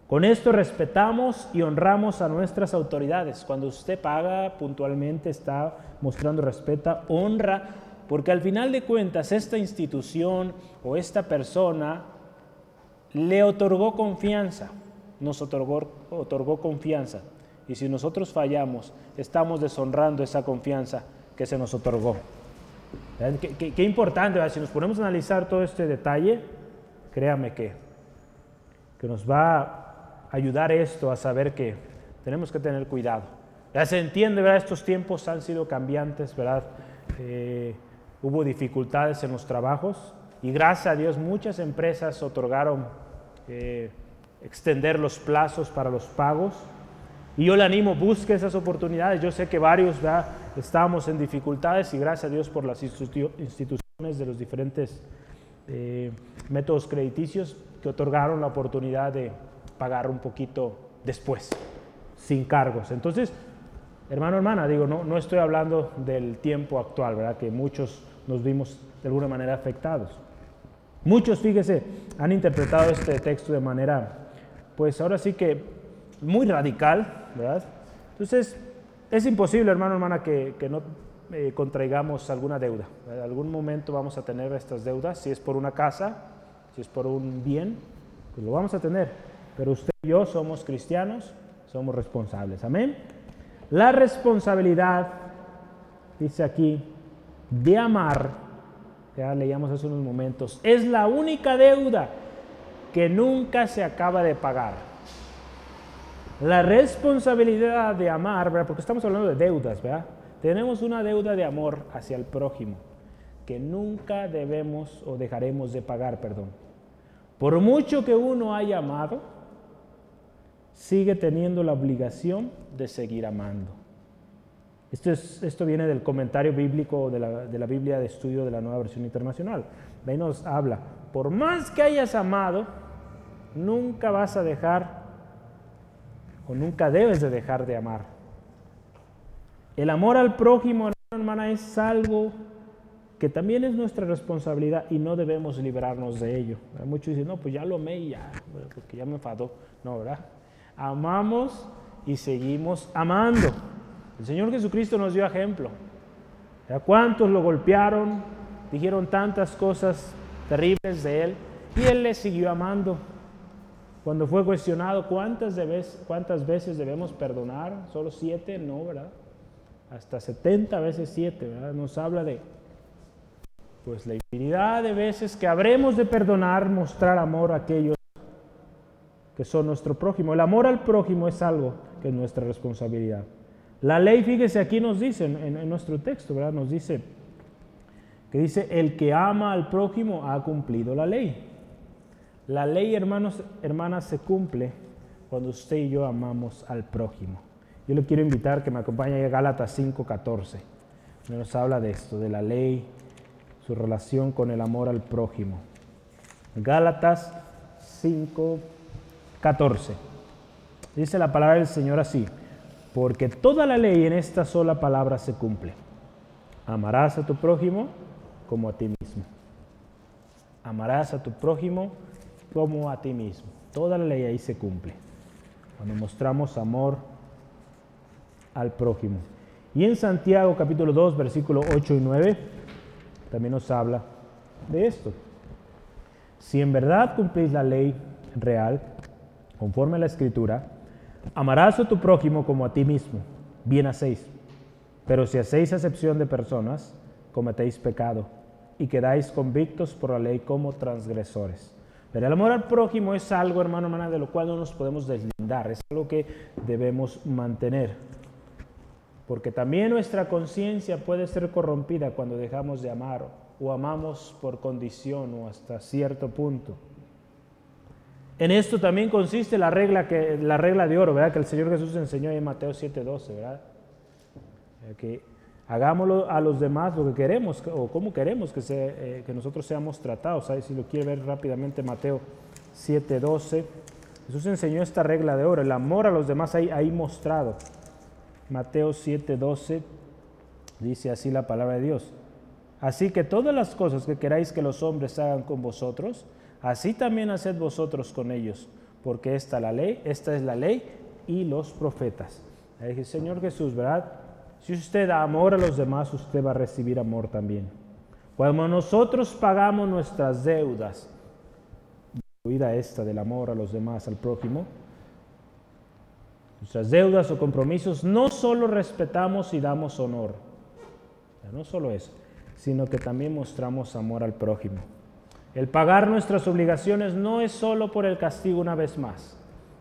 Con esto respetamos y honramos a nuestras autoridades. Cuando usted paga puntualmente está mostrando respeto, honra, porque al final de cuentas esta institución o esta persona le otorgó confianza, nos otorgó, confianza. Y si nosotros fallamos, estamos deshonrando esa confianza que se nos otorgó. Qué, importante, si nos ponemos a analizar todo este detalle, créame que, que nos va a ayudar esto a saber que tenemos que tener cuidado. Ya se entiende, ¿verdad? Estos tiempos han sido cambiantes, ¿verdad? Eh, hubo dificultades en los trabajos y gracias a Dios muchas empresas otorgaron eh, extender los plazos para los pagos. Y yo le animo, busque esas oportunidades. Yo sé que varios ¿verdad? Estábamos en dificultades y gracias a Dios por las instituciones de los diferentes eh, métodos crediticios que otorgaron la oportunidad de pagar un poquito después, sin cargos. Entonces, hermano, hermana, digo, no, no estoy hablando del tiempo actual, ¿verdad? Que muchos nos vimos de alguna manera afectados. Muchos, fíjese, han interpretado este texto de manera, pues ahora sí que muy radical, ¿verdad? Entonces, es imposible, hermano, hermana, que, no eh, contraigamos alguna deuda. En algún momento vamos a tener estas deudas, si es por una casa, si es por un bien, pues lo vamos a tener. Pero usted y yo somos cristianos, somos responsables. Amén. La responsabilidad, dice aquí, de amar, ya leíamos hace unos momentos, es la única deuda que nunca se acaba de pagar. La responsabilidad de amar, ¿verdad? porque estamos hablando de deudas, ¿verdad? Tenemos una deuda de amor hacia el prójimo que nunca debemos o dejaremos de pagar, perdón. Por mucho que uno haya amado, sigue teniendo la obligación de seguir amando. Esto, es, esto viene del comentario bíblico de la, de la, Biblia de estudio de la nueva versión internacional. Ahí nos habla, por más que hayas amado, nunca vas a dejar o nunca debes de dejar de amar. El amor al prójimo, hermana, es algo que también es nuestra responsabilidad y no debemos librarnos de ello. Muchos dicen, no, pues ya lo amé y ya, porque ya me enfadó. No, ¿verdad? Amamos y seguimos amando. El Señor Jesucristo nos dio ejemplo. ¿A cuántos lo golpearon? Dijeron tantas cosas terribles de Él y Él le siguió amando. Cuando fue cuestionado cuántas, cuántas veces debemos perdonar, solo siete, no, ¿verdad? Hasta 70 veces siete, ¿verdad? Nos habla de, Pues la infinidad de veces que habremos de perdonar, mostrar amor a aquellos que son nuestro prójimo. El amor al prójimo es algo que es nuestra responsabilidad. La ley, fíjese, aquí nos dice, en, nuestro texto, ¿verdad? Nos dice, que dice, el que ama al prójimo ha cumplido la ley. La ley, hermanos, hermanas, se cumple cuando usted y yo amamos al prójimo. Yo le quiero invitar que me acompañe a Gálatas 5:14. Nos habla de esto, de la ley, su relación con el amor al prójimo. Gálatas 5:14. Dice la palabra del Señor así, porque toda la ley en esta sola palabra se cumple. Amarás a tu prójimo como a ti mismo. Amarás a tu prójimo como a ti mismo. Toda la ley ahí se cumple. Cuando mostramos amor al prójimo. Y en Santiago capítulo 2, versículo 8 y 9, también nos habla de esto. Si en verdad cumplís la ley real, conforme a la escritura, amarás a tu prójimo como a ti mismo, bien hacéis. Pero si hacéis acepción de personas, cometéis pecado y quedáis convictos por la ley como transgresores. Pero el amor al prójimo es algo, hermano, hermana, de lo cual no nos podemos deslindar, es algo que debemos mantener. Porque también nuestra conciencia puede ser corrompida cuando dejamos de amar o amamos por condición o hasta cierto punto. En esto también consiste la regla, que, la regla de oro, ¿verdad? Que el Señor Jesús enseñó en Mateo 7:12, ¿verdad? Que hagámoslo a los demás lo que queremos o cómo queremos que, eh, que nosotros seamos tratados. Si lo quiere ver rápidamente, Mateo 7:12. Jesús enseñó esta regla de oro, el amor a los demás ahí, ahí mostrado. Mateo 7:12 dice así la palabra de Dios. Así que todas las cosas que queráis que los hombres hagan con vosotros, así también haced vosotros con ellos, porque esta, la ley, esta es la ley y los profetas. Dije, Señor Jesús, ¿verdad? Si usted da amor a los demás, usted va a recibir amor también. Cuando nosotros pagamos nuestras deudas, incluida esta del amor a los demás, al prójimo, nuestras deudas o compromisos, no solo respetamos y damos honor, no solo eso, sino que también mostramos amor al prójimo. El pagar nuestras obligaciones no es solo por el castigo una vez más.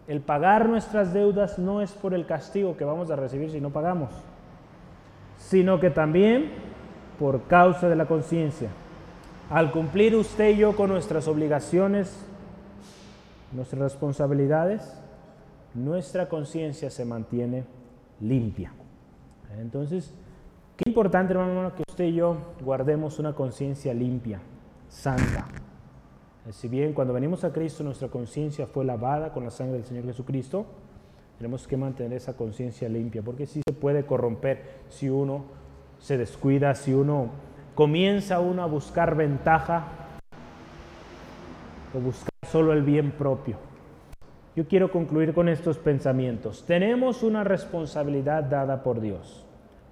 El pagar nuestras deudas no es por el castigo que vamos a recibir si no pagamos sino que también por causa de la conciencia. Al cumplir usted y yo con nuestras obligaciones, nuestras responsabilidades, nuestra conciencia se mantiene limpia. Entonces, qué importante, hermano, que usted y yo guardemos una conciencia limpia, santa. Si bien cuando venimos a Cristo nuestra conciencia fue lavada con la sangre del Señor Jesucristo, tenemos que mantener esa conciencia limpia, porque sí se puede corromper si uno se descuida, si uno comienza uno a buscar ventaja o buscar solo el bien propio. Yo quiero concluir con estos pensamientos. Tenemos una responsabilidad dada por Dios.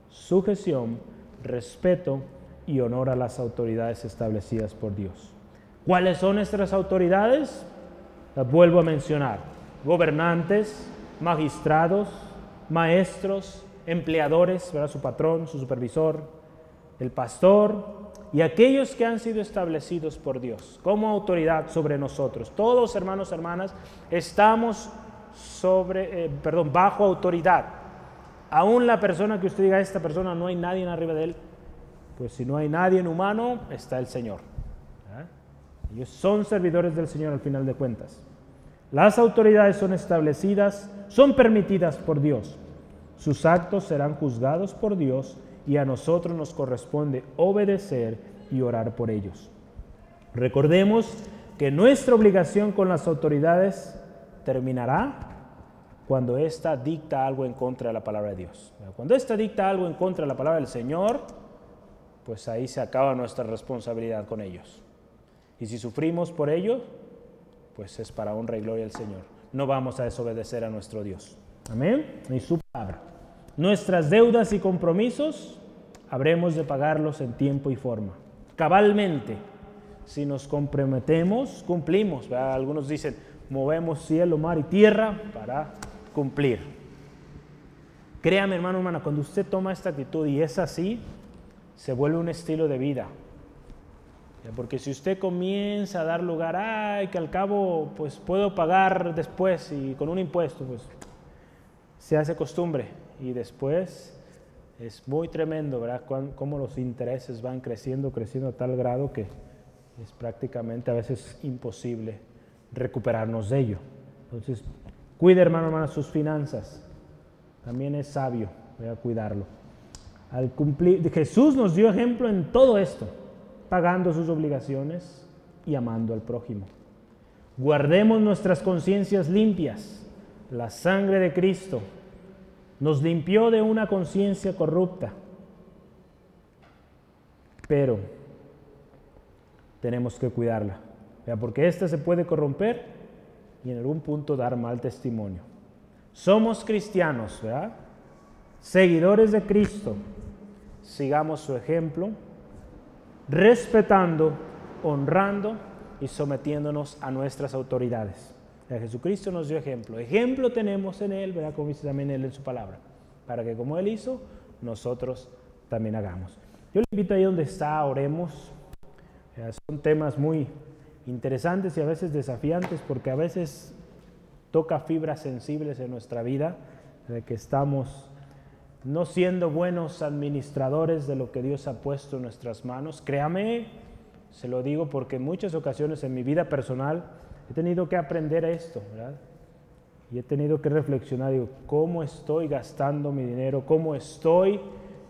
Sujeción, respeto y honor a las autoridades establecidas por Dios. ¿Cuáles son nuestras autoridades? Las vuelvo a mencionar. Gobernantes, magistrados, maestros, empleadores, ¿verdad? su patrón, su supervisor, el pastor y aquellos que han sido establecidos por Dios como autoridad sobre nosotros. Todos, hermanos, hermanas, estamos sobre, eh, perdón, bajo autoridad. Aún la persona que usted diga, esta persona no hay nadie arriba de él, pues si no hay nadie en humano, está el Señor. Ellos son servidores del Señor al final de cuentas. Las autoridades son establecidas, son permitidas por Dios. Sus actos serán juzgados por Dios y a nosotros nos corresponde obedecer y orar por ellos. Recordemos que nuestra obligación con las autoridades terminará cuando ésta dicta algo en contra de la palabra de Dios. Cuando ésta dicta algo en contra de la palabra del Señor, pues ahí se acaba nuestra responsabilidad con ellos. Y si sufrimos por ello, pues es para honra y gloria al Señor. No vamos a desobedecer a nuestro Dios. Amén. Ni su palabra. Nuestras deudas y compromisos habremos de pagarlos en tiempo y forma. Cabalmente. Si nos comprometemos, cumplimos. Algunos dicen, movemos cielo, mar y tierra para cumplir. Créame, hermano, hermana, cuando usted toma esta actitud y es así, se vuelve un estilo de vida. Porque si usted comienza a dar lugar, ay, que al cabo pues puedo pagar después y con un impuesto, pues se hace costumbre y después es muy tremendo, ¿verdad? Cómo los intereses van creciendo, creciendo a tal grado que es prácticamente a veces imposible recuperarnos de ello. Entonces, cuide hermano, hermana, sus finanzas. También es sabio, voy a cuidarlo. Al cumplir, Jesús nos dio ejemplo en todo esto pagando sus obligaciones y amando al prójimo. Guardemos nuestras conciencias limpias. La sangre de Cristo nos limpió de una conciencia corrupta. Pero tenemos que cuidarla, porque ésta se puede corromper y en algún punto dar mal testimonio. Somos cristianos, ¿verdad? Seguidores de Cristo. Sigamos su ejemplo respetando, honrando y sometiéndonos a nuestras autoridades. Jesucristo nos dio ejemplo. Ejemplo tenemos en Él, ¿verdad? Como dice también Él en su palabra, para que como Él hizo, nosotros también hagamos. Yo le invito ahí donde está, oremos. Son temas muy interesantes y a veces desafiantes porque a veces toca fibras sensibles en nuestra vida, de que estamos no siendo buenos administradores de lo que Dios ha puesto en nuestras manos. Créame, se lo digo porque en muchas ocasiones en mi vida personal he tenido que aprender esto. Y he tenido que reflexionar, digo, ¿cómo estoy gastando mi dinero? ¿Cómo estoy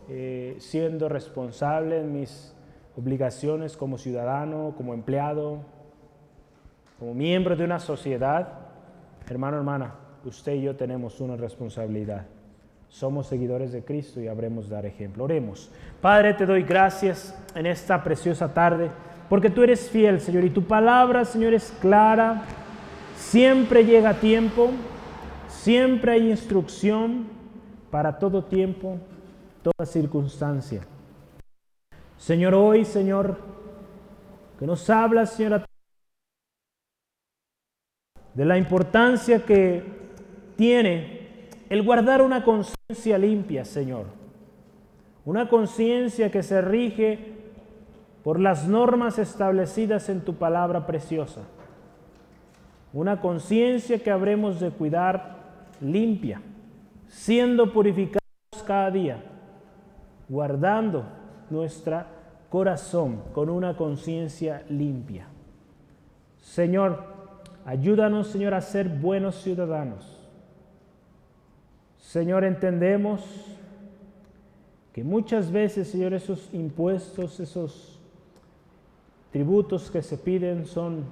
eh, siendo responsable en mis obligaciones como ciudadano, como empleado, como miembro de una sociedad? Hermano, hermana, usted y yo tenemos una responsabilidad somos seguidores de Cristo y habremos dar ejemplo. Oremos. Padre, te doy gracias en esta preciosa tarde, porque tú eres fiel, Señor, y tu palabra, Señor, es clara, siempre llega a tiempo, siempre hay instrucción para todo tiempo, toda circunstancia. Señor, hoy, Señor, que nos hablas, Señor, de la importancia que tiene el guardar una conciencia limpia, Señor. Una conciencia que se rige por las normas establecidas en tu palabra preciosa. Una conciencia que habremos de cuidar limpia, siendo purificados cada día, guardando nuestro corazón con una conciencia limpia. Señor, ayúdanos, Señor, a ser buenos ciudadanos Señor, entendemos que muchas veces, Señor, esos impuestos, esos tributos que se piden son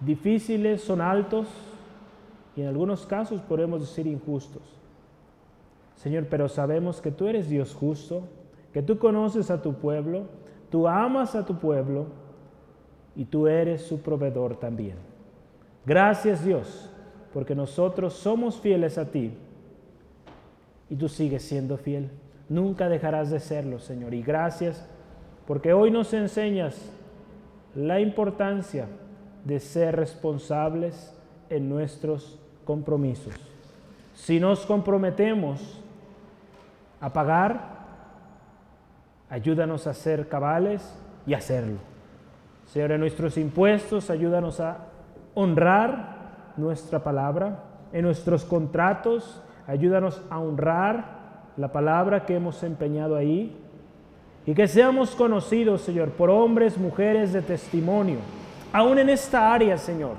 difíciles, son altos y en algunos casos podemos decir injustos. Señor, pero sabemos que tú eres Dios justo, que tú conoces a tu pueblo, tú amas a tu pueblo y tú eres su proveedor también. Gracias Dios porque nosotros somos fieles a ti y tú sigues siendo fiel. Nunca dejarás de serlo, Señor. Y gracias porque hoy nos enseñas la importancia de ser responsables en nuestros compromisos. Si nos comprometemos a pagar, ayúdanos a ser cabales y hacerlo. Señor, en nuestros impuestos, ayúdanos a honrar nuestra palabra, en nuestros contratos, ayúdanos a honrar la palabra que hemos empeñado ahí y que seamos conocidos, Señor, por hombres, mujeres de testimonio, aún en esta área, Señor.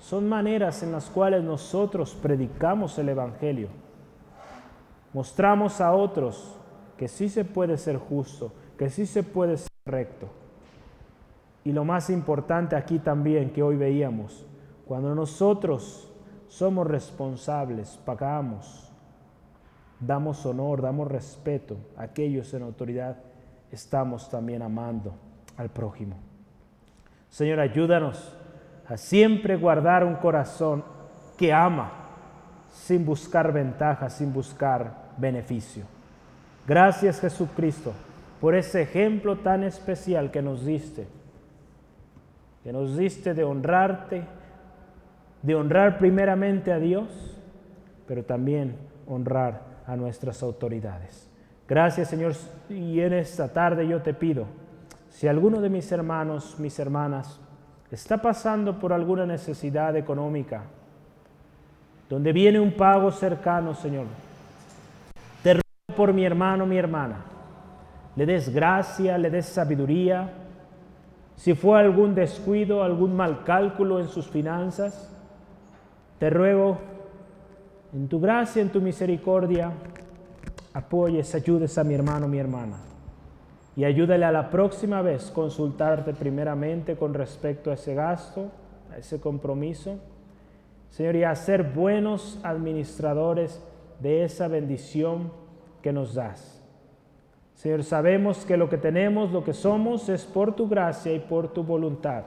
Son maneras en las cuales nosotros predicamos el Evangelio. Mostramos a otros que sí se puede ser justo, que sí se puede ser recto. Y lo más importante aquí también que hoy veíamos, cuando nosotros somos responsables, pagamos, damos honor, damos respeto a aquellos en autoridad, estamos también amando al prójimo. Señor, ayúdanos a siempre guardar un corazón que ama sin buscar ventaja, sin buscar beneficio. Gracias Jesucristo por ese ejemplo tan especial que nos diste, que nos diste de honrarte, de honrar primeramente a Dios, pero también honrar a nuestras autoridades. Gracias Señor, y en esta tarde yo te pido, si alguno de mis hermanos, mis hermanas, está pasando por alguna necesidad económica, donde viene un pago cercano, Señor, te ruego por mi hermano, mi hermana, le des gracia, le des sabiduría, si fue algún descuido, algún mal cálculo en sus finanzas, te ruego en tu gracia, en tu misericordia, apoyes, ayudes a mi hermano, mi hermana. Y ayúdale a la próxima vez consultarte primeramente con respecto a ese gasto, a ese compromiso. Señor, y a ser buenos administradores de esa bendición que nos das. Señor, sabemos que lo que tenemos, lo que somos, es por tu gracia y por tu voluntad.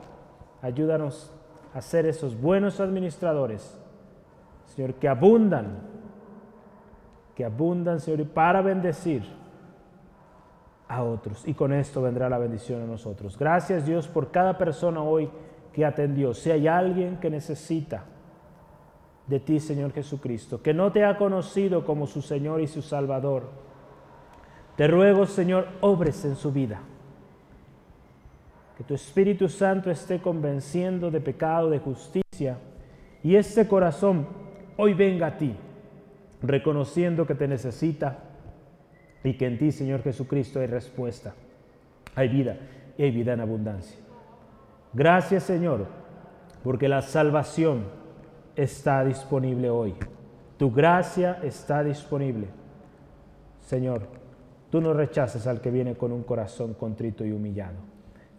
Ayúdanos a ser esos buenos administradores, Señor, que abundan, que abundan, Señor, para bendecir a otros. Y con esto vendrá la bendición a nosotros. Gracias, Dios, por cada persona hoy que atendió. Si hay alguien que necesita de ti, Señor Jesucristo, que no te ha conocido como su Señor y su Salvador, te ruego, Señor, obres en su vida. Que tu Espíritu Santo esté convenciendo de pecado, de justicia, y este corazón hoy venga a ti, reconociendo que te necesita y que en ti, Señor Jesucristo, hay respuesta, hay vida y hay vida en abundancia. Gracias, Señor, porque la salvación está disponible hoy. Tu gracia está disponible. Señor, Tú no rechaces al que viene con un corazón contrito y humillado.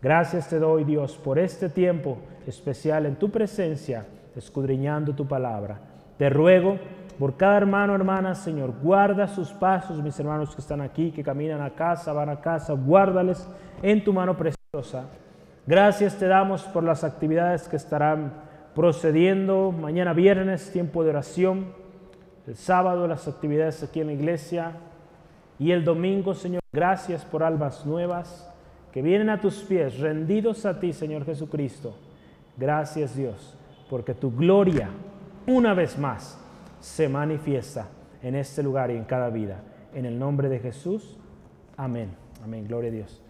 Gracias te doy, Dios, por este tiempo especial en tu presencia, escudriñando tu palabra. Te ruego por cada hermano, hermana, Señor, guarda sus pasos, mis hermanos que están aquí, que caminan a casa, van a casa, guárdales en tu mano preciosa. Gracias te damos por las actividades que estarán procediendo mañana viernes, tiempo de oración, el sábado las actividades aquí en la iglesia, y el domingo, Señor, gracias por almas nuevas que vienen a tus pies, rendidos a ti, Señor Jesucristo. Gracias, Dios, porque tu gloria, una vez más, se manifiesta en este lugar y en cada vida. En el nombre de Jesús. Amén. Amén. Gloria a Dios.